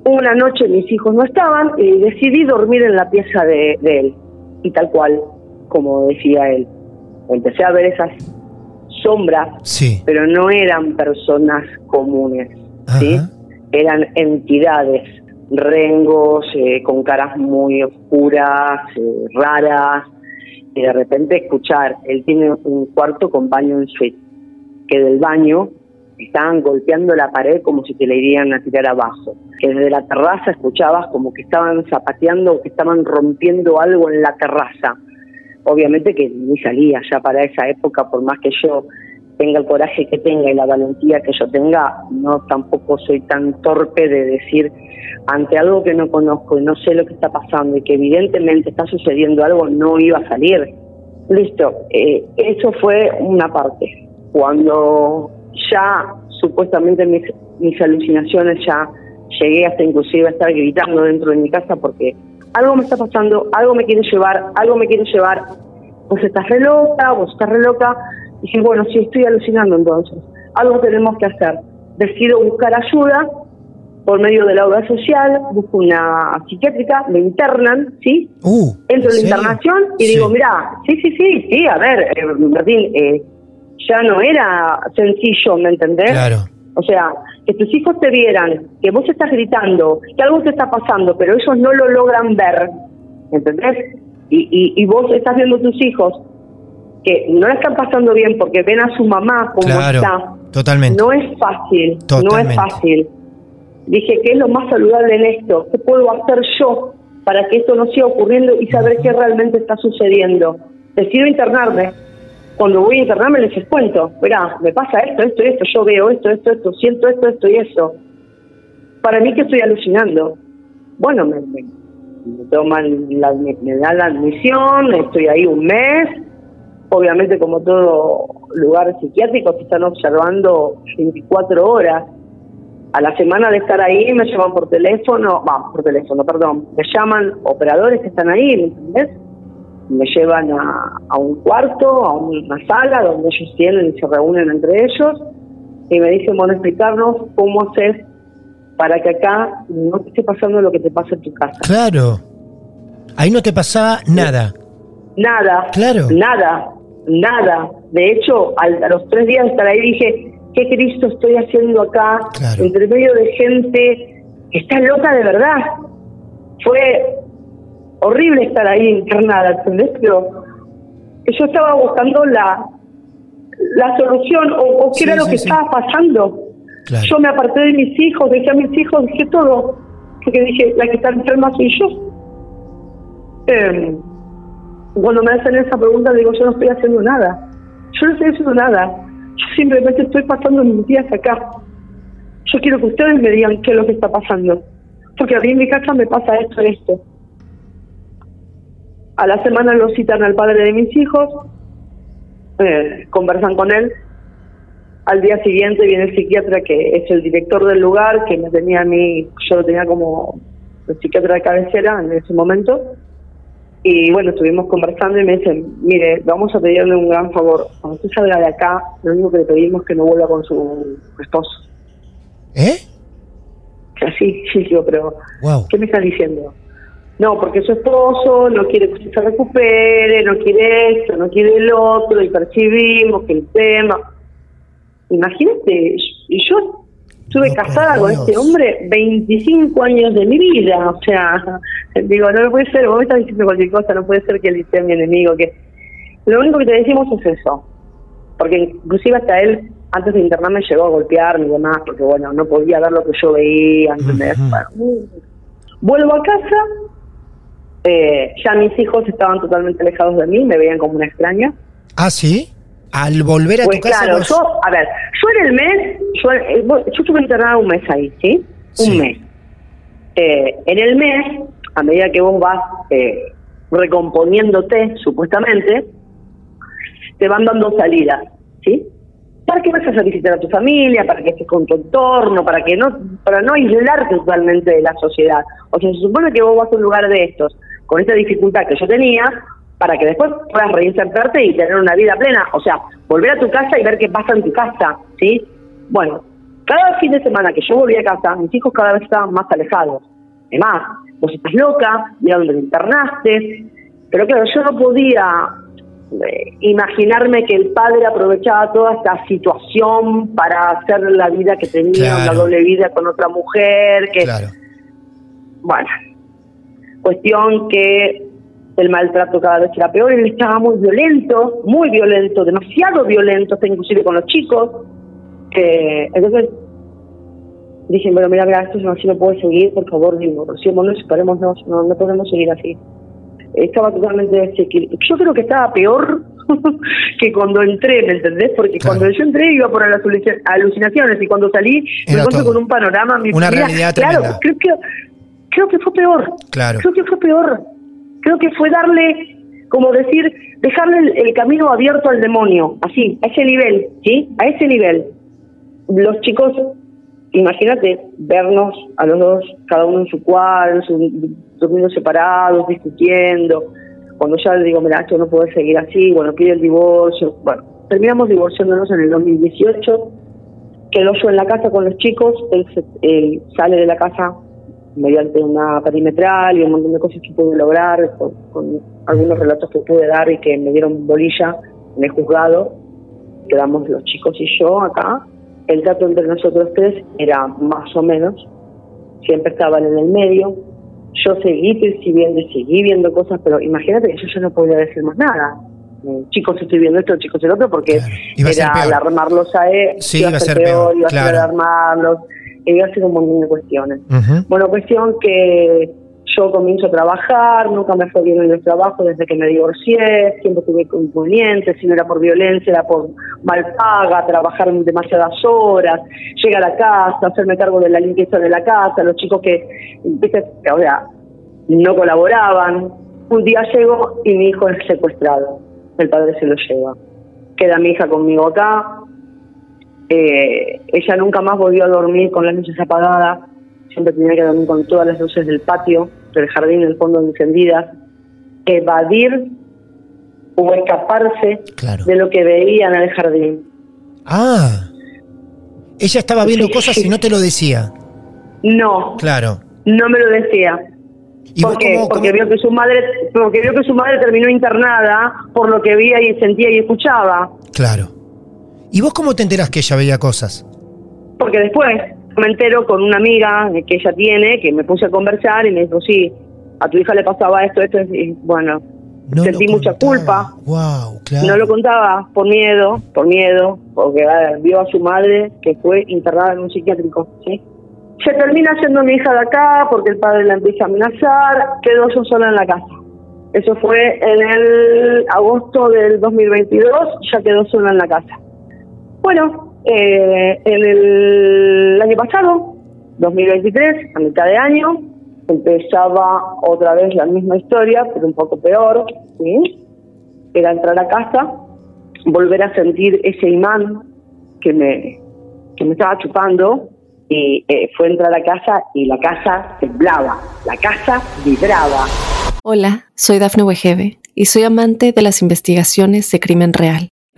una noche mis hijos no estaban y decidí dormir en la pieza de él. Y tal cual, como decía él, empecé a ver esas sombras,
Sí.
pero no eran personas comunes, ¿sí?
Ajá.
eran entidades, rengos, eh, con caras muy oscuras, eh, raras, y de repente escuchar, él tiene un cuarto con baño en suite, que del baño estaban golpeando la pared como si te la irían a tirar abajo, que desde la terraza escuchabas como que estaban zapateando, que estaban rompiendo algo en la terraza. Obviamente que ni salía ya para esa época, por más que yo tenga el coraje que tenga y la valentía que yo tenga, no tampoco soy tan torpe de decir ante algo que no conozco y no sé lo que está pasando y que evidentemente está sucediendo algo, no iba a salir. Listo, eh, eso fue una parte. Cuando ya supuestamente mis, mis alucinaciones ya llegué hasta inclusive a estar gritando dentro de mi casa porque algo me está pasando, algo me quiere llevar, algo me quiere llevar, vos estás re loca, vos estás re loca, y dije, bueno, sí, estoy alucinando entonces, algo tenemos que hacer. Decido buscar ayuda por medio de la obra social, busco una psiquiátrica, me internan, ¿sí?
Uh,
Entro en la internación y
Sí.
digo, mira, sí, sí, sí, sí, a ver, eh, Martín, eh, ya no era sencillo, ¿me entendés?
Claro.
O sea, que tus hijos te vieran, que vos estás gritando, que algo te está pasando, pero ellos no lo logran ver, ¿entendés? Y, y, y vos estás viendo a tus hijos que no la están pasando bien porque ven a su mamá como
Claro,
está.
totalmente.
No es fácil, no
Totalmente.
es fácil. Dije, ¿qué es lo más saludable en esto? ¿Qué puedo hacer yo para que esto no siga ocurriendo y saber qué realmente está sucediendo? Decido internarme. Cuando voy a internarme les cuento, mirá, me pasa esto, esto y esto, yo veo esto, esto, esto, siento esto, esto y eso. Para mí que estoy alucinando. Bueno, me, toman, la, me, me dan la admisión, estoy ahí un mes. Obviamente, como todo lugar psiquiátrico, te están observando 24 horas. A la semana de estar ahí me llaman por teléfono, va, por teléfono, perdón, me llaman operadores que están ahí, ¿me entendés? Me llevan a, a un cuarto, a una sala donde ellos tienen y se reúnen entre ellos y me dicen, bueno, explicarnos cómo haces para que acá no te esté pasando lo que te pasa en tu casa.
Claro. Ahí no te pasaba nada.
Nada,
Claro.
nada, nada. De hecho, al- a los tres días de estar ahí dije, ¿qué Cristo estoy haciendo acá?
Claro.
Entre medio de gente que está loca de verdad. Fue horrible estar ahí internada, ¿entendés? Pero yo estaba buscando la, la solución o, o qué
Sí,
era lo
sí,
que
sí.
estaba pasando.
Claro.
Yo me aparté de mis hijos, dejé a mis hijos, dejé todo. Porque dije, la que está enferma soy yo. Eh, cuando me hacen esa pregunta, digo, yo no estoy haciendo nada. Yo no estoy haciendo nada. Yo simplemente estoy pasando mis días acá. Yo quiero que ustedes me digan qué es lo que está pasando. Porque a mí en mi casa me pasa esto y esto. A la semana lo citan al padre de mis hijos, eh, conversan con él. Al día siguiente viene el psiquiatra que es el director del lugar, que me tenía a mí, yo lo tenía como el psiquiatra de cabecera en ese momento. Y bueno, estuvimos conversando y me dicen, mire, vamos a pedirle un gran favor. Cuando usted salga de acá, lo único que le pedimos es que no vuelva con su esposo.
¿Eh?
Así, sí, digo, pero
Wow.
¿qué me están diciendo? No, porque su esposo no quiere que usted se recupere, no quiere esto, no quiere el otro, y percibimos que el tema... Imagínate, y yo estuve
No,
casada con
Dios.
este hombre 25 años de mi vida, o sea, digo, no puede ser, vos me estás diciendo cualquier cosa, no puede ser que él sea mi enemigo, que... Lo único que te decimos es eso, porque inclusive hasta él, antes de internarme, llegó a golpearme y demás, porque bueno, no podía ver lo que yo veía, ¿entendés? Bueno, Vuelvo a casa, eh, ya mis hijos estaban totalmente alejados de mí, me veían como una extraña.
¿Ah, sí? Al volver a
Pues
tu casa.
claro,
vos-
yo, a ver, yo en el mes, yo, eh, yo estuve internada un mes ahí, ¿sí? Un mes. Eh, en el mes, a medida que vos vas eh, recomponiéndote, supuestamente, te van dando salidas, ¿sí? Para que vayas a visitar a tu familia, para que estés con tu entorno, para que no, para no aislarte totalmente de la sociedad. O sea, se supone que vos vas a un lugar de estos, con esta dificultad que yo tenía, para que después puedas reinsertarte y tener una vida plena. O sea, volver a tu casa y ver qué pasa en tu casa, ¿sí? Bueno, cada fin de semana que yo volví a casa, mis hijos cada vez estaban más alejados. Además, vos estás loca, mira dónde te internaste. Pero claro, yo no podía eh, imaginarme que el padre aprovechaba toda esta situación para hacer la vida que tenía,
Claro.
una doble vida con otra mujer, que
Claro.
bueno, cuestión que el maltrato cada vez era peor, él estaba muy violento, muy violento, demasiado violento, hasta inclusive con los chicos. Eh, entonces dije, bueno, mira, mira, esto así no puede seguir, por favor, divorciémonos, separémonos, no, no podemos seguir así. Estaba totalmente desequilibrado. Yo creo que estaba peor que cuando entré, ¿me entendés? Porque
Claro.
cuando yo entré iba por las alucin- alucinaciones y cuando salí me encontré
todo.
con un panorama. Mi
Una realidad
Claro,
tremenda.
creo que, creo que fue peor.
Claro.
Creo que fue peor. Creo que fue darle, como decir, dejarle el, el camino abierto al demonio, así, a ese nivel, ¿sí? A ese nivel. Los chicos, imagínate, vernos a los dos, cada uno en su cuarto, durmiendo separados, discutiendo. Cuando ya le digo, mira, esto no puede seguir así, bueno, pide el divorcio. Bueno, terminamos divorciándonos en el 2018. Quedó yo en la casa con los chicos, él, se- sale de la casa mediante una perimetral y un montón de cosas que pude lograr, con, con algunos relatos que pude dar y que me dieron bolilla en el juzgado. Quedamos los chicos y yo acá. El trato entre nosotros tres era más o menos, siempre estaban en el medio. Yo seguí percibiendo y seguí viendo cosas, pero imagínate que yo ya no podía decir más nada. Eh, Chicos, estoy viendo esto, chicos, el otro, porque
Claro.
Era alarmarlos a él,
Sí, iba a ser
peor,
peor,
iba a ser
claro.
alarmarlos, iba a ser un montón de cuestiones. Bueno, cuestión que yo comienzo a trabajar, nunca me fue bien en el trabajo desde que me divorcié, siempre tuve inconvenientes, si no era por violencia, era por mal paga, trabajar demasiadas horas, llegar a la casa, hacerme cargo de la limpieza de la casa, los chicos que, o sea, no colaboraban. Un día llego y mi hijo es secuestrado, el padre se lo lleva. Queda mi hija conmigo acá, eh, ella nunca más volvió a dormir con las luces apagadas, siempre tenía que dormir con todas las luces del patio, del jardín, en el fondo encendidas, evadir o escaparse
Claro.
de lo que veía en el jardín.
Ah. Ella estaba viendo
Sí,
cosas
sí.
y no te lo decía.
No,
Claro.
no me lo decía.
¿Y
¿Por qué?
cómo-
Porque
cómo-
vio que su madre, porque vio que su madre terminó internada por lo que veía y sentía y escuchaba.
Claro. ¿Y vos cómo te enterás que ella veía cosas?
Porque después me entero con una amiga que ella tiene, que me puse a conversar y me dijo, sí, a tu hija le pasaba esto, esto, y bueno,
No
sentí mucha culpa.
Wow, claro.
No lo contaba por miedo, por miedo, porque a ver, vio a su madre que fue internada en un psiquiátrico, ¿sí? Se termina yendo mi hija de acá porque el padre la empieza a amenazar, quedó yo sola en la casa. Eso fue en el agosto del 2022, ya quedó sola en la casa. Bueno, eh, en el pasado, 2023, a mitad de año, empezaba otra vez la misma historia, pero un poco peor, ¿sí? Era entrar a casa, volver a sentir ese imán que me, que me estaba chupando, y eh, fue entrar a casa y la casa temblaba, la casa vibraba.
Hola, soy Dafne Wegebe y soy amante de las investigaciones de crimen real.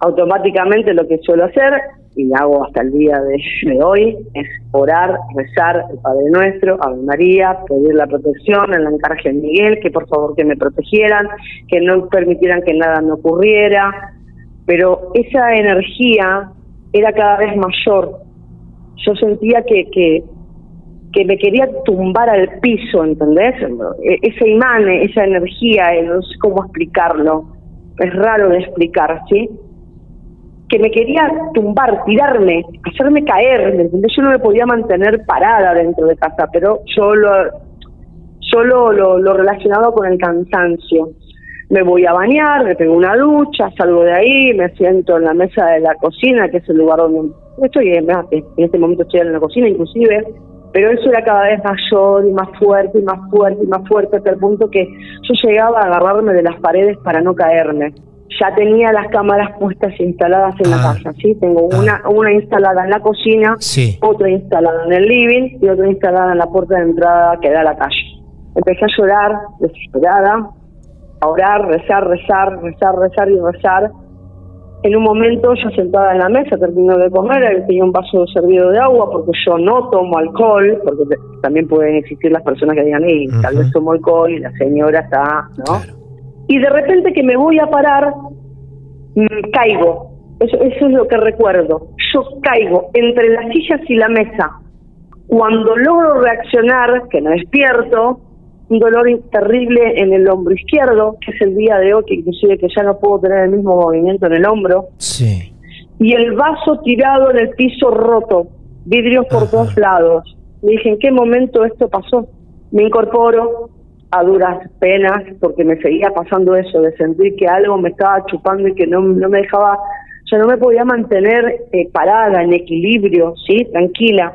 Automáticamente lo que suelo hacer, y hago hasta el día de, hoy, es orar, rezar el Padre Nuestro, Ave María, pedir la protección en la Arcángel Miguel, que por favor que me protegieran, que no permitieran que nada me ocurriera, pero esa energía era cada vez mayor. Yo sentía que, que, que me quería tumbar al piso, ¿entendés? E- Ese imán, esa energía, eh, no sé cómo explicarlo, es raro de explicar, ¿sí? Que me quería tumbar, tirarme, hacerme caer, ¿me? Yo no me podía mantener parada dentro de casa, pero yo lo, yo lo, relacionaba con el cansancio. Me voy a bañar, me pego una ducha, salgo de ahí, me siento en la mesa de la cocina, que es el lugar donde estoy, en este momento estoy en la cocina inclusive, pero eso era cada vez mayor y más fuerte y más fuerte y más fuerte, hasta el punto que yo llegaba a agarrarme de las paredes para no caerme. Ya tenía las cámaras puestas instaladas en la
Ah.
casa, ¿sí? Tengo
Ah.
una, una instalada en la cocina,
Sí.
otra instalada en el living y otra instalada en la puerta de entrada que da a la calle. Empecé a llorar, desesperada, a orar, rezar, rezar, rezar, rezar y rezar. En un momento, yo sentada en la mesa, termino de comer, él tenía un vaso servido de agua, porque yo no tomo alcohol, porque también pueden existir las personas que digan, "Ey, tal vez tomo alcohol y la señora está, ¿no?
Claro.
Y de repente que me voy a parar, mm, caigo. Eso, eso es lo que recuerdo. Yo caigo entre las sillas y la mesa. Cuando logro reaccionar, que no despierto, un dolor terrible en el hombro izquierdo, que es el día de hoy, que inclusive que ya no puedo tener el mismo movimiento en el hombro,
Sí.
y el vaso tirado en el piso roto, vidrios por
Ajá.
todos lados. Me dije, ¿en qué momento esto pasó? Me incorporo a duras penas porque me seguía pasando eso, de sentir que algo me estaba chupando y que no, no me dejaba, ya no me podía mantener eh, parada, en equilibrio, ¿sí? Tranquila.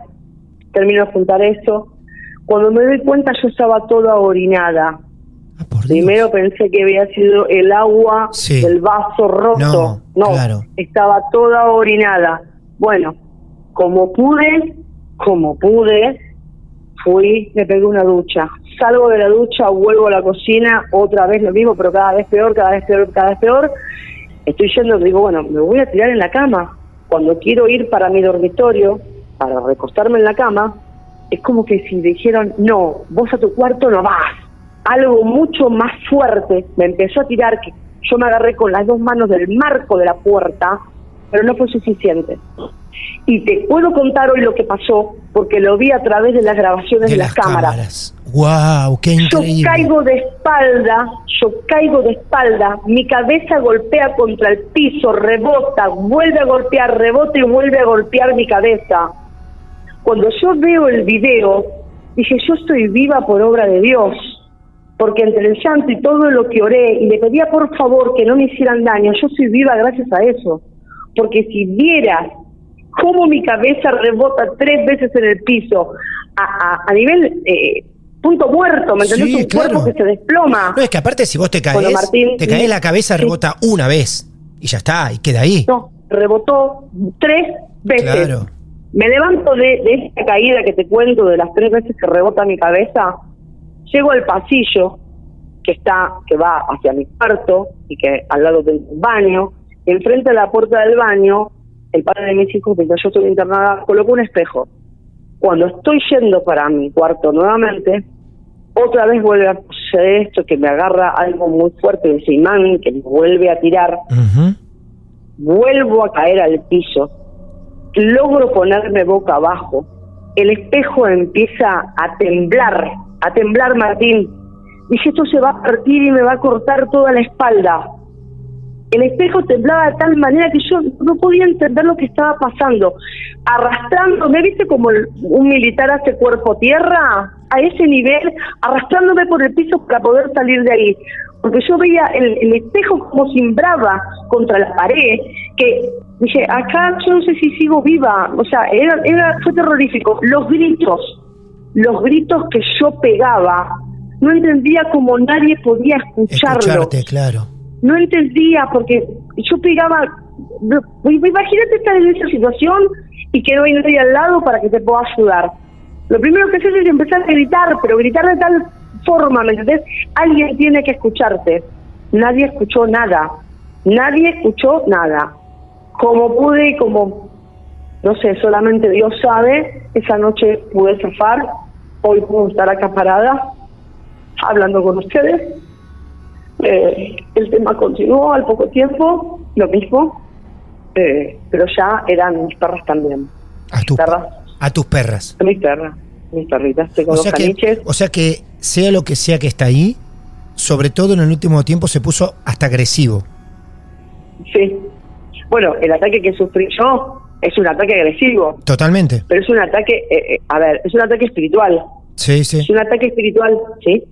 Termino de juntar eso. Cuando me doy cuenta yo estaba toda orinada.
Ah.
Primero pensé que había sido el agua
Sí.
del vaso roto.
No, claro.
estaba toda orinada. Bueno, como pude, como pude, fui, me pegué una ducha. Salgo de la ducha, vuelvo a la cocina, otra vez lo mismo, pero cada vez peor, cada vez peor, cada vez peor. Estoy yendo, digo, bueno, me voy a tirar en la cama. Cuando quiero ir para mi dormitorio, para recostarme en la cama, es como que si dijeron, no, vos a tu cuarto no vas. Algo mucho más fuerte me empezó a tirar, que yo me agarré con las dos manos del marco de la puerta, pero no fue suficiente. Y te puedo contar hoy lo que pasó, porque lo vi a través de las grabaciones de,
de
las, cámaras.
Wow, qué
Yo
increíble.
caigo de espalda, yo caigo de espalda, mi cabeza golpea contra el piso, rebota, vuelve a golpear, rebota y vuelve a golpear mi cabeza. Cuando yo veo el video, dije, yo estoy viva por obra de Dios, porque entre el llanto y todo lo que oré y le pedía por favor que no me hicieran daño, yo estoy viva gracias a eso. Porque si vieras cómo mi cabeza rebota tres veces en el piso, a, a- a nivel eh, punto muerto, ¿me entendés?
Sí,
Un
claro.
cuerpo que se desploma.
No, es que aparte si vos te caes,
Bueno, Martín,
te caes la cabeza,
Sí.
rebota una vez y ya está, y queda ahí.
No, rebotó tres veces.
Claro.
Me levanto de, de esta caída que te cuento, de las tres veces que rebota mi cabeza, llego al pasillo que está, que va hacia mi cuarto y que al lado del baño, y enfrente de la puerta del baño, el padre de mis hijos, mientras yo estoy internada, colocó un espejo. Cuando estoy yendo para mi cuarto nuevamente, otra vez vuelve a suceder esto, que me agarra algo muy fuerte, ese imán que me vuelve a tirar vuelvo a caer al piso, logro ponerme boca abajo, el espejo empieza a temblar, a temblar Martín. Dije, esto se va a partir y me va a cortar toda la espalda. El espejo temblaba de tal manera que yo no podía entender lo que estaba pasando. Arrastrándome, ¿viste como un militar hace cuerpo tierra? A ese nivel, arrastrándome por el piso para poder salir de ahí. Porque yo veía el, el espejo como simbraba contra la pared, que dije, acá yo no sé si sigo viva. O sea, era, era, fue terrorífico. Los gritos, los gritos que yo pegaba, no entendía cómo nadie podía escucharlo
Escucharte, claro.
No entendía porque yo pegaba no, imagínate estar en esa situación y que no hay nadie al lado para que te pueda ayudar. Lo primero que haces es empezar a gritar pero gritar de tal forma ¿me entendés? alguien tiene que escucharte. Nadie escuchó nada. Nadie escuchó nada. Como pude y como no sé, solamente Dios sabe, esa noche pude zafar, hoy puedo estar acá parada, hablando con ustedes, eh, el tema continuó al poco tiempo, lo mismo, eh, pero ya eran mis perras también.
A, tus-
Perras,
a tus perras.
mis perras, mis perritas. Tengo
O
dos
sea, que, o sea que, sea lo que sea que está ahí, sobre todo en el último tiempo se puso hasta agresivo.
Sí. Bueno, el ataque que sufrí yo es un ataque agresivo,
Totalmente.
pero es un ataque, eh, eh, a ver, es un ataque espiritual.
Sí, sí.
Es un ataque espiritual, ¿sí?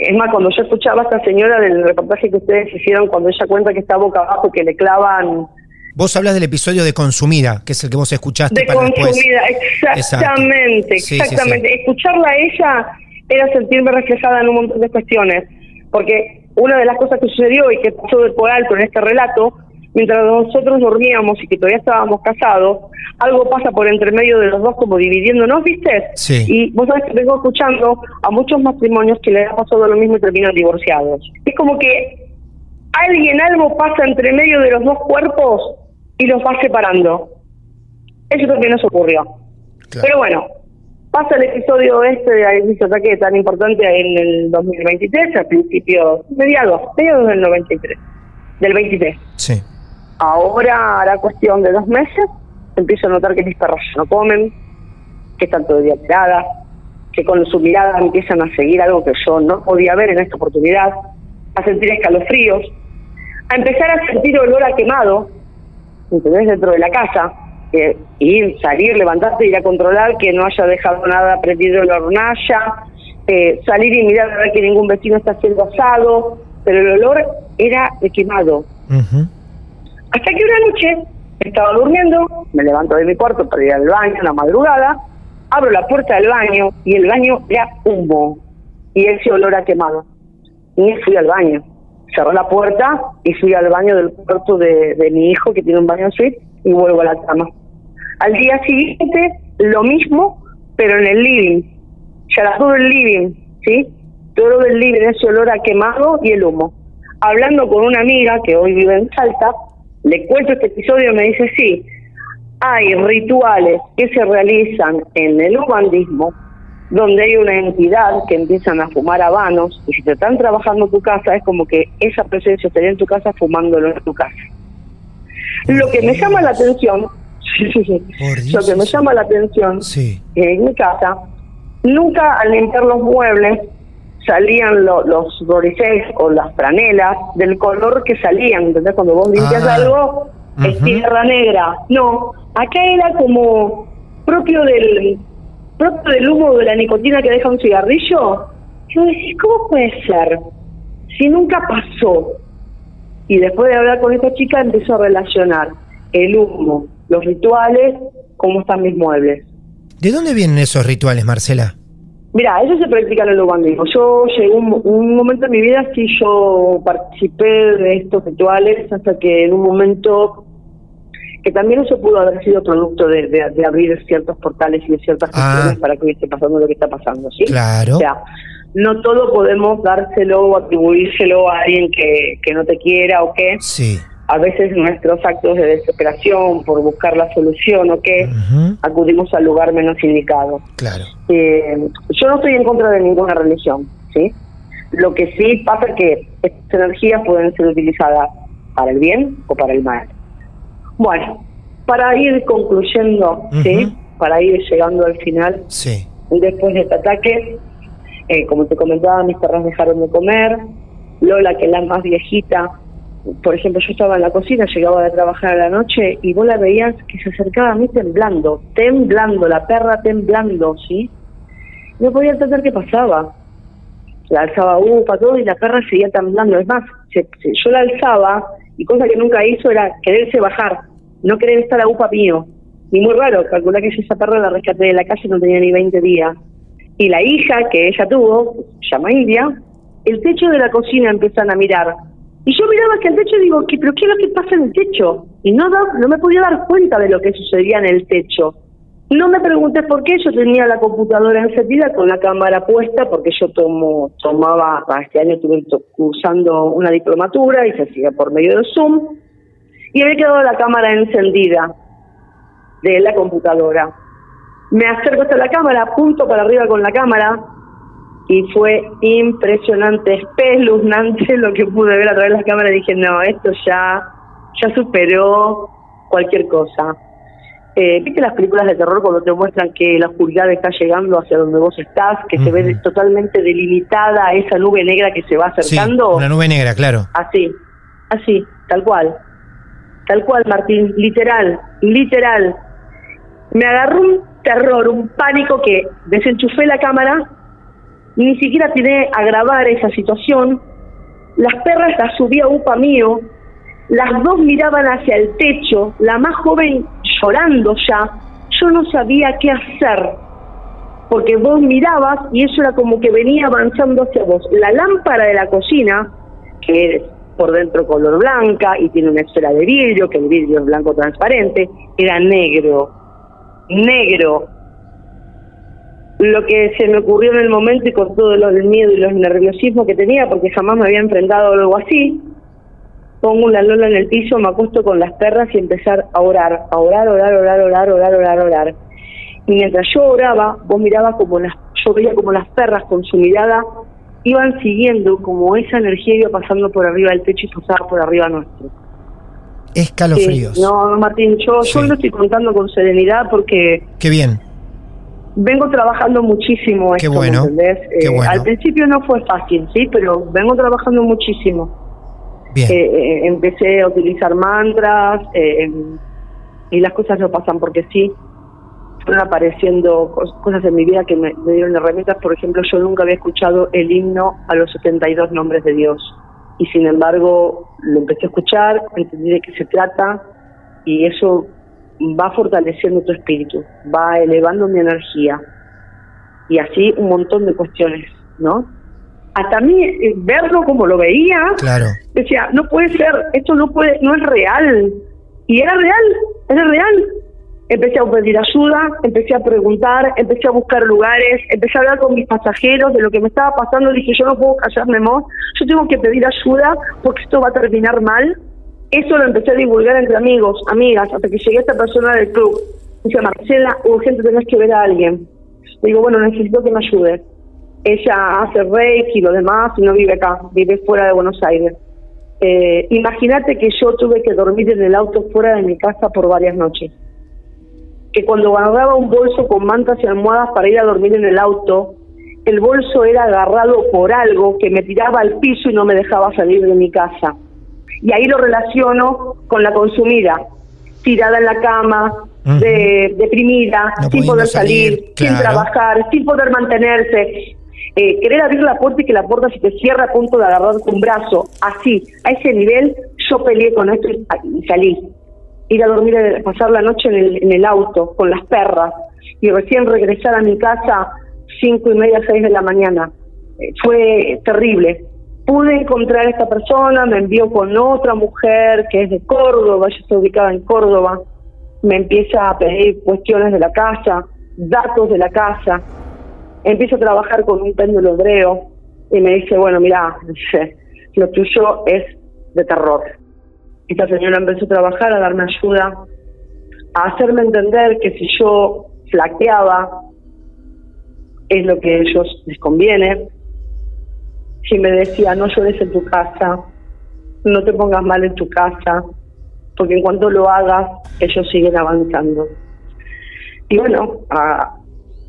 Es más, cuando yo escuchaba a esta señora del reportaje que ustedes hicieron, cuando ella cuenta que está boca abajo, que le clavan
Vos hablas del episodio de Consumida, que es el que vos escuchaste
de
para después.
consumida, exactamente,
Exacto. Sí, sí,
exactamente. Escucharla a ella era sentirme reflejada en un montón de cuestiones, porque una de las cosas que sucedió y que pasó de por alto en este relato, mientras nosotros dormíamos y que todavía estábamos casados, algo pasa por entre medio de los dos como dividiéndonos, ¿viste?
Sí.
Y vos sabés que vengo escuchando a muchos matrimonios que les ha pasado lo mismo y terminan divorciados. Es como que alguien, algo pasa entre medio de los dos cuerpos y los va separando. Eso también nos ocurrió.
Claro.
Pero bueno, pasa el episodio este de Alicia Ataque tan importante en el 2023, a principios, mediados, mediados del 93, del 23.
Sí.
Ahora hará cuestión de dos meses, empiezo a notar que mis perros no comen, que están todo el día tiradas, que con su mirada empiezan a seguir algo que yo no podía ver en esta oportunidad, a sentir escalofríos, a empezar a sentir olor a quemado, ¿entendés? Dentro de la casa, ir, salir, levantarte, ir a controlar que no haya dejado nada prendido en la hornalla, eh, salir y mirar a ver que ningún vecino está haciendo asado, pero el olor era de quemado.
Ujú.
Hasta que una noche estaba durmiendo, me levanto de mi cuarto para ir al baño en la madrugada, abro la puerta del baño y el baño era humo y ese olor a quemado. Y fui al baño. Cerré la puerta y fui al baño del cuarto de, de mi hijo que tiene un baño suite y vuelvo a la cama. Al día siguiente, lo mismo, pero en el living. Ya las todo el living, ¿sí? Todo del living, ese olor a quemado y el humo. Hablando con una amiga que hoy vive en Salta, le cuento este episodio me dice, sí, hay rituales que se realizan en el ubandismo donde hay una entidad que empiezan a fumar habanos y si te están trabajando en tu casa es como que esa presencia estaría en tu casa fumándolo en tu casa. Lo que me llama la atención, lo que me llama la atención
Sí.
en mi casa nunca al limpiar los muebles salían lo- los doriseis o las franelas del color que salían, ¿entendés? Cuando vos limpias
Ah.
algo, es
Ujú.
tierra negra. No, acá era como propio del propio del humo de la nicotina que deja un cigarrillo. Yo decís, ¿cómo puede ser? Si nunca pasó. Y después de hablar con esta chica empezó a relacionar el humo, los rituales, cómo están mis muebles.
¿De dónde vienen esos rituales, Marcela?
Mira, eso se practica en el ubandismo. Yo llegué un, un momento en mi vida sí yo participé de estos rituales hasta que en un momento que también eso pudo haber sido producto de, de- de abrir ciertos portales y de ciertas
Ah.
cuestiones para que hubiese pasando lo que está pasando, ¿sí?
Claro.
O sea, no todo podemos dárselo o atribuírselo a alguien que, que no te quiera o que
Sí.
A veces nuestros actos de desesperación por buscar la solución o que
Ujú.
acudimos al lugar menos indicado.
Claro.
Eh, yo no estoy en contra de ninguna religión, ¿sí? Lo que sí pasa es que estas energías pueden ser utilizadas para el bien o para el mal. Bueno, para ir concluyendo, ¿sí? Para ir llegando al final,
Sí.
después de este ataque, eh, como te comentaba, mis perras dejaron de comer. Lola, que es la más viejita, por ejemplo, yo estaba en la cocina, llegaba de trabajar a la noche y vos la veías que se acercaba a mí temblando, temblando, la perra temblando, ¿sí? No podía entender qué pasaba. La alzaba upa, todo, y la perra seguía temblando. Es más, se- se- yo la alzaba y cosa que nunca hizo era quererse bajar, no querer estar a upa mío. Y muy raro, calcular que yo esa perra la rescaté de la calle no tenía ni 20 días. Y la hija que ella tuvo, se llama India, el techo de la cocina empiezan a mirar. Y yo miraba que el techo y digo, ¿qué, ¿pero qué es lo que pasa en el techo? Y no, me podía dar cuenta de lo que sucedía en el techo. No me pregunté por qué, yo tenía la computadora encendida con la cámara puesta, porque yo tomo, tomaba, este año estuve cursando una diplomatura y se hacía por medio de Zoom, y había quedado la cámara encendida de la computadora. Me acerco hasta la cámara, apunto para arriba con la cámara, y fue impresionante, espeluznante lo que pude ver a través de las cámaras. Dije, no, esto ya, ya superó cualquier cosa. Eh, ¿Viste las películas de terror cuando te muestran que la oscuridad está llegando hacia donde vos estás, que se ve totalmente delimitada esa nube negra que se va
Sí,
acercando?
una nube negra, claro.
Así, así, tal cual. Tal cual, Martín, literal, literal. Me agarró un terror, un pánico que desenchufé la cámara, ni siquiera tiene a grabar esa situación. Las perras las subí a upa mío, las dos miraban hacia el techo, la más joven llorando ya. Yo no sabía qué hacer, porque vos mirabas y eso era como que venía avanzando hacia vos. La lámpara de la cocina que es por dentro color blanca y tiene una esfera de vidrio, que el vidrio es blanco transparente, era negro, negro. Lo que se me ocurrió en el momento y con todo el miedo y los nerviosismos que tenía, porque jamás me había enfrentado a algo así, pongo una lola en el piso, me acuesto con las perras y empezar a orar, a orar, orar, orar, orar, orar, orar, orar. Y mientras yo oraba, vos mirabas como las, yo veía como las perras con su mirada iban siguiendo como esa energía iba pasando por arriba del techo y pasaba por arriba nuestro.
Escalofríos.
Sí, no, Martín, yo, yo lo estoy contando con serenidad porque...
Qué bien.
Vengo trabajando muchísimo
Qué bueno.
¿entendés?
Qué
Eh,
bueno.
Al principio no fue fácil, sí, pero vengo trabajando muchísimo.
Bien.
Eh, eh, empecé a utilizar mantras eh, y las cosas no pasan porque sí. Fueron apareciendo cos- cosas en mi vida que me, me dieron herramientas. Por ejemplo, yo nunca había escuchado el himno a los 72 nombres de Dios. Y sin embargo, lo empecé a escuchar, entendí de qué se trata y eso va fortaleciendo tu espíritu, va elevando mi energía. Y así un montón de cuestiones, ¿no? Hasta a mí, eh, verlo como lo veía,
Claro.
decía, no puede ser, esto no puede, no es real. Y era real, era real. Empecé a pedir ayuda, empecé a preguntar, empecé a buscar lugares, empecé a hablar con mis pasajeros de lo que me estaba pasando. Dije, yo no puedo callarme más, yo tengo que pedir ayuda porque esto va a terminar mal. Eso lo empecé a divulgar entre amigos, amigas, hasta que llegué a esta persona del club. Dice, Marcela, urgente tenés que ver a alguien. Le digo, bueno, necesito que me ayudes. Ella hace reiki y lo demás y no vive acá, vive fuera de Buenos Aires. Eh, Imagínate que yo tuve que dormir en el auto fuera de mi casa por varias noches. Que cuando agarraba un bolso con mantas y almohadas para ir a dormir en el auto, el bolso era agarrado por algo que me tiraba al piso y no me dejaba salir de mi casa. Y ahí lo relaciono con la consumida, tirada en la cama, de- deprimida,
No
sin poder salir,
salir,
sin trabajar, sin poder mantenerse. Eh, querer abrir la puerta y que la puerta se te cierra a punto de agarrarte un brazo. Así, a ese nivel, yo peleé con esto y, salí. Ir a dormir, eh, pasar la noche en el, en el auto con las perras y recién regresar a mi casa cinco y media, seis de la mañana. Eh, fue terrible. Pude encontrar a esta persona, me envió con otra mujer que es de Córdoba, ella está ubicada en Córdoba, me empieza a pedir cuestiones de la casa, datos de la casa, empiezo a trabajar con un péndulo hebreo y me dice, bueno, mira, lo tuyo es de terror. Esta señora empezó a trabajar, a darme ayuda, a hacerme entender que si yo flaqueaba, es lo que a ellos les conviene. Si me decía, no llores en tu casa, no te pongas mal en tu casa, porque en cuanto lo hagas, ellos siguen avanzando. Y bueno, a,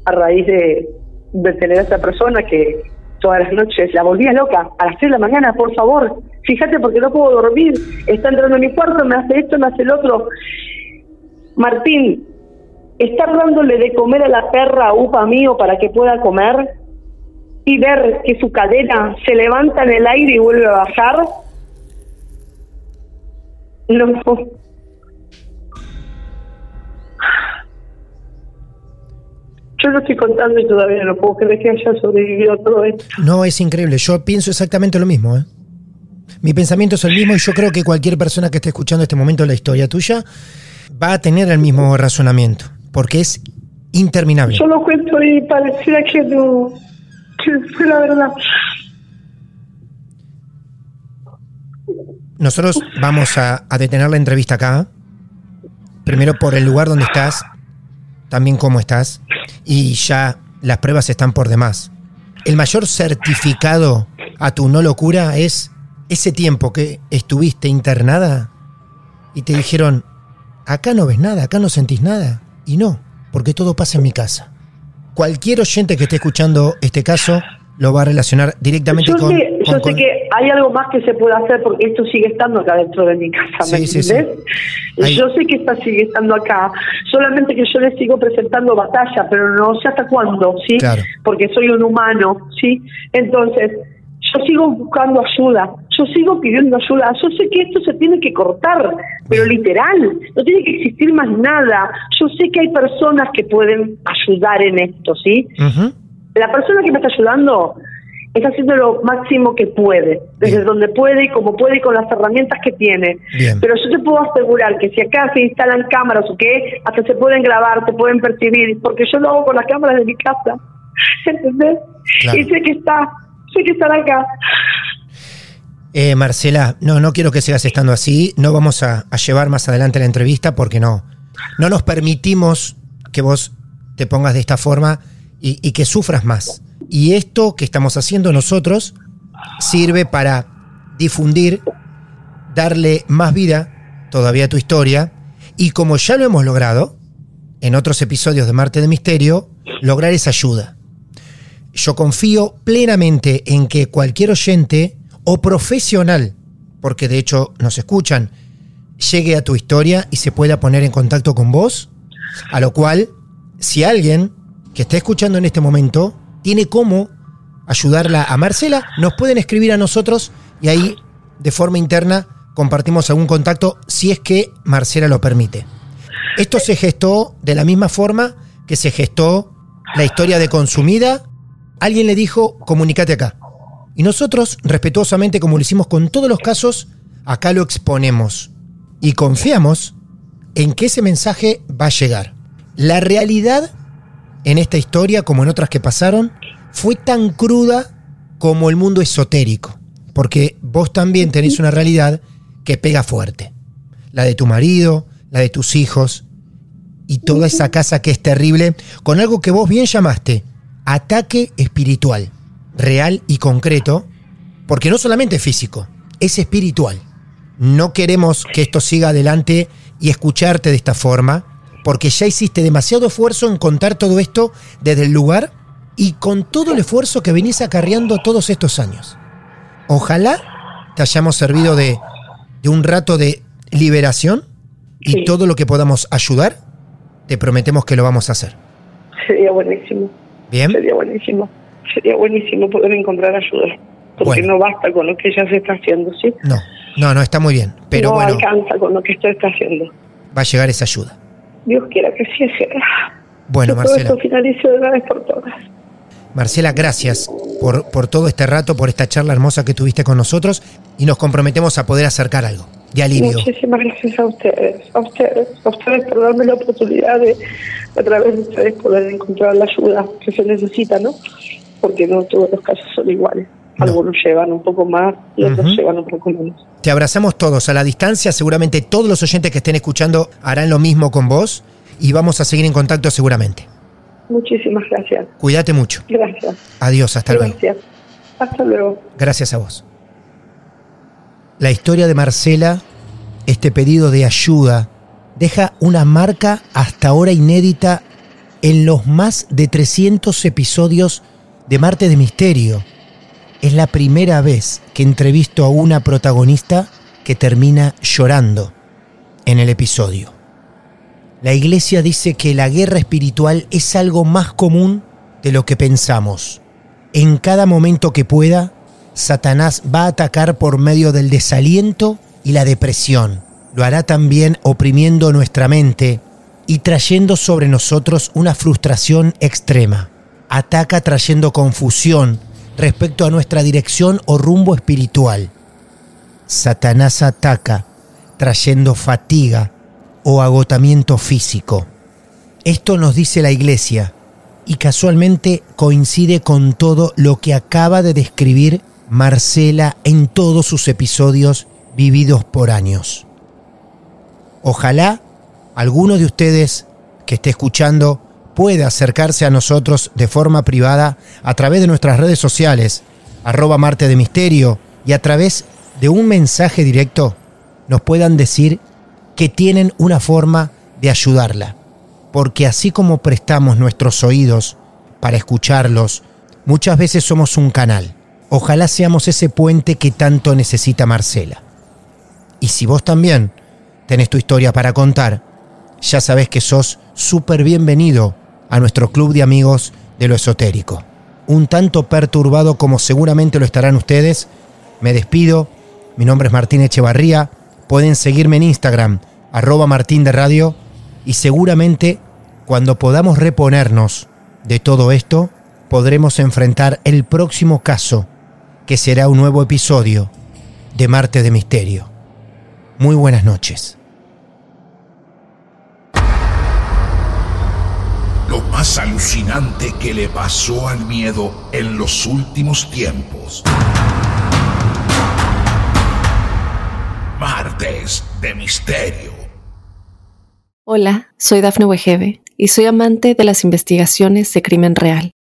a raíz de, de tener a esta persona que todas las noches la volvía loca, a las 3 de la mañana, por favor, fíjate porque no puedo dormir, está entrando en mi cuarto, me hace esto, me hace el otro. Martín, estar dándole de comer a la perra upa mío para que pueda comer y ver que su cadena se levanta en el aire y vuelve a bajar. No. Yo lo estoy contando y todavía no puedo creer que haya sobrevivido a todo esto.
No, es increíble. Yo pienso exactamente lo mismo. ¿eh? Mi pensamiento es el mismo y yo creo que cualquier persona que esté escuchando este momento la historia tuya va a tener el mismo razonamiento, porque es interminable.
Yo lo cuento y pareciera que no, fue la verdad.
Nosotros vamos a, a detener la entrevista acá. Primero por el lugar donde estás, también cómo estás, y ya las pruebas están por demás. El mayor certificado a tu no locura es ese tiempo que estuviste internada y te dijeron, acá no ves nada, acá no sentís nada. Y no, porque todo pasa en mi casa. Cualquier oyente que esté escuchando este caso lo va a relacionar directamente
Yo,
con...
sé, yo
con-
sé
con-
que hay algo más que se puede hacer porque esto sigue estando acá dentro de mi casa, ¿me
Sí, sí, sí.
entiendes?
Ahí.
Yo sé que esta sigue estando acá, solamente que yo le sigo presentando batalla, pero no sé hasta cuándo, ¿sí?
Claro.
Porque soy un humano, ¿sí? Entonces, yo sigo buscando ayuda, yo sigo pidiendo ayuda, yo sé que esto se tiene que cortar, pero literal, no tiene que existir más nada. Yo sé que hay personas que pueden ayudar en esto, ¿sí? La persona que me está ayudando está haciendo lo máximo que puede, desde
Bien.
donde puede y como puede y con las herramientas que tiene.
Bien.
Pero yo te puedo asegurar que si acá se instalan cámaras o que hasta se pueden grabar, te pueden percibir, porque yo lo hago con las cámaras de mi casa, ¿entendés?
Claro.
Y sé que está, sé que acá.
Eh, Marcela, no, no quiero que sigas estando así. No vamos a, a llevar más adelante la entrevista porque no. No nos permitimos que vos te pongas de esta forma y, y que sufras más. Y esto que estamos haciendo nosotros sirve para difundir, darle más vida todavía a tu historia. Y como ya lo hemos logrado en otros episodios de Marte de Misterio, lograr esa ayuda. Yo confío plenamente en que cualquier oyente o profesional, porque de hecho nos escuchan, llegue a tu historia y se pueda poner en contacto con vos. A lo cual, si alguien que esté escuchando en este momento tiene cómo ayudarla a Marcela, nos pueden escribir a nosotros y ahí de forma interna compartimos algún contacto si es que Marcela lo permite. Esto se gestó de la misma forma que se gestó la historia de Consumida. Alguien le dijo, comunícate acá. Y nosotros, respetuosamente, como lo hicimos con todos los casos, acá lo exponemos. Y confiamos en que ese mensaje va a llegar. La realidad en esta historia, como en otras que pasaron, fue tan cruda como el mundo esotérico. Porque vos también tenés una realidad que pega fuerte. La de tu marido, la de tus hijos y toda esa casa que es terrible, con algo que vos bien llamaste ataque espiritual, real y concreto, porque no solamente es físico, es espiritual. No queremos que esto siga adelante y escucharte de esta forma, porque ya hiciste demasiado esfuerzo en contar todo esto desde el lugar y con todo el esfuerzo que venís acarreando todos estos años. Ojalá te hayamos servido de, de un rato de liberación y
Sí.
todo lo que podamos ayudar, te prometemos que lo vamos a hacer.
Sería buenísimo,
¿Bien?
sería buenísimo. Sería buenísimo poder encontrar ayuda. Porque
Bueno.
no basta con lo que ya se está haciendo, ¿sí?
No, no, no, está muy bien. Pero
no
bueno,
alcanza con lo que esto está haciendo.
va a llegar esa ayuda.
Dios quiera que sí sea.
Bueno,
que todo
Marcela.
esto finalice de una vez por todas.
Marcela, gracias por, por todo este rato, por esta charla hermosa que tuviste con nosotros y nos comprometemos a poder acercar algo de alivio.
Muchísimas gracias a ustedes, a ustedes, a ustedes por darme la oportunidad de, a través de ustedes, poder encontrar la ayuda que se necesita, ¿no? Porque no todos los casos son iguales.
No.
Algunos llevan un poco más y otros llevan un poco menos.
Te abrazamos todos a la distancia, seguramente todos los oyentes que estén escuchando harán lo mismo con vos y vamos a seguir en contacto seguramente.
Muchísimas gracias.
Cuídate mucho.
Gracias.
Adiós, hasta luego.
Gracias. Hasta luego.
Gracias a vos. La historia de Marcela, este pedido de ayuda, deja una marca hasta ahora inédita en los más de 300 episodios de Marte de Misterio. Es la primera vez que entrevisto a una protagonista que termina llorando en el episodio. La iglesia dice que la guerra espiritual es algo más común de lo que pensamos. En cada momento que pueda, Satanás va a atacar por medio del desaliento y la depresión. Lo hará también oprimiendo nuestra mente y trayendo sobre nosotros una frustración extrema. Ataca trayendo confusión respecto a nuestra dirección o rumbo espiritual. Satanás ataca trayendo fatiga o agotamiento físico. Esto nos dice la iglesia y casualmente coincide con todo lo que acaba de describir Marcela en todos sus episodios vividos por años. Ojalá alguno de ustedes que esté escuchando pueda acercarse a nosotros de forma privada a través de nuestras redes sociales, arroba Marte de Misterio, y a través de un mensaje directo nos puedan decir que tienen una forma de ayudarla. Porque así como prestamos nuestros oídos para escucharlos, muchas veces somos un canal. Ojalá seamos ese puente que tanto necesita Marcela. Y si vos también tenés tu historia para contar, ya sabés que sos súper bienvenido a nuestro club de amigos de lo esotérico. Un tanto perturbado como seguramente lo estarán ustedes, me despido. Mi nombre es Martín Echevarría. Pueden seguirme en Instagram, arroba Martín de Radio, y seguramente cuando podamos reponernos de todo esto, podremos enfrentar el próximo caso, que será un nuevo episodio de Marte de Misterio. Muy buenas noches.
Lo más alucinante que le pasó al miedo en los últimos tiempos. Martes de Misterio.
Hola, soy Dafne Wegebe y soy amante de las investigaciones de crimen real.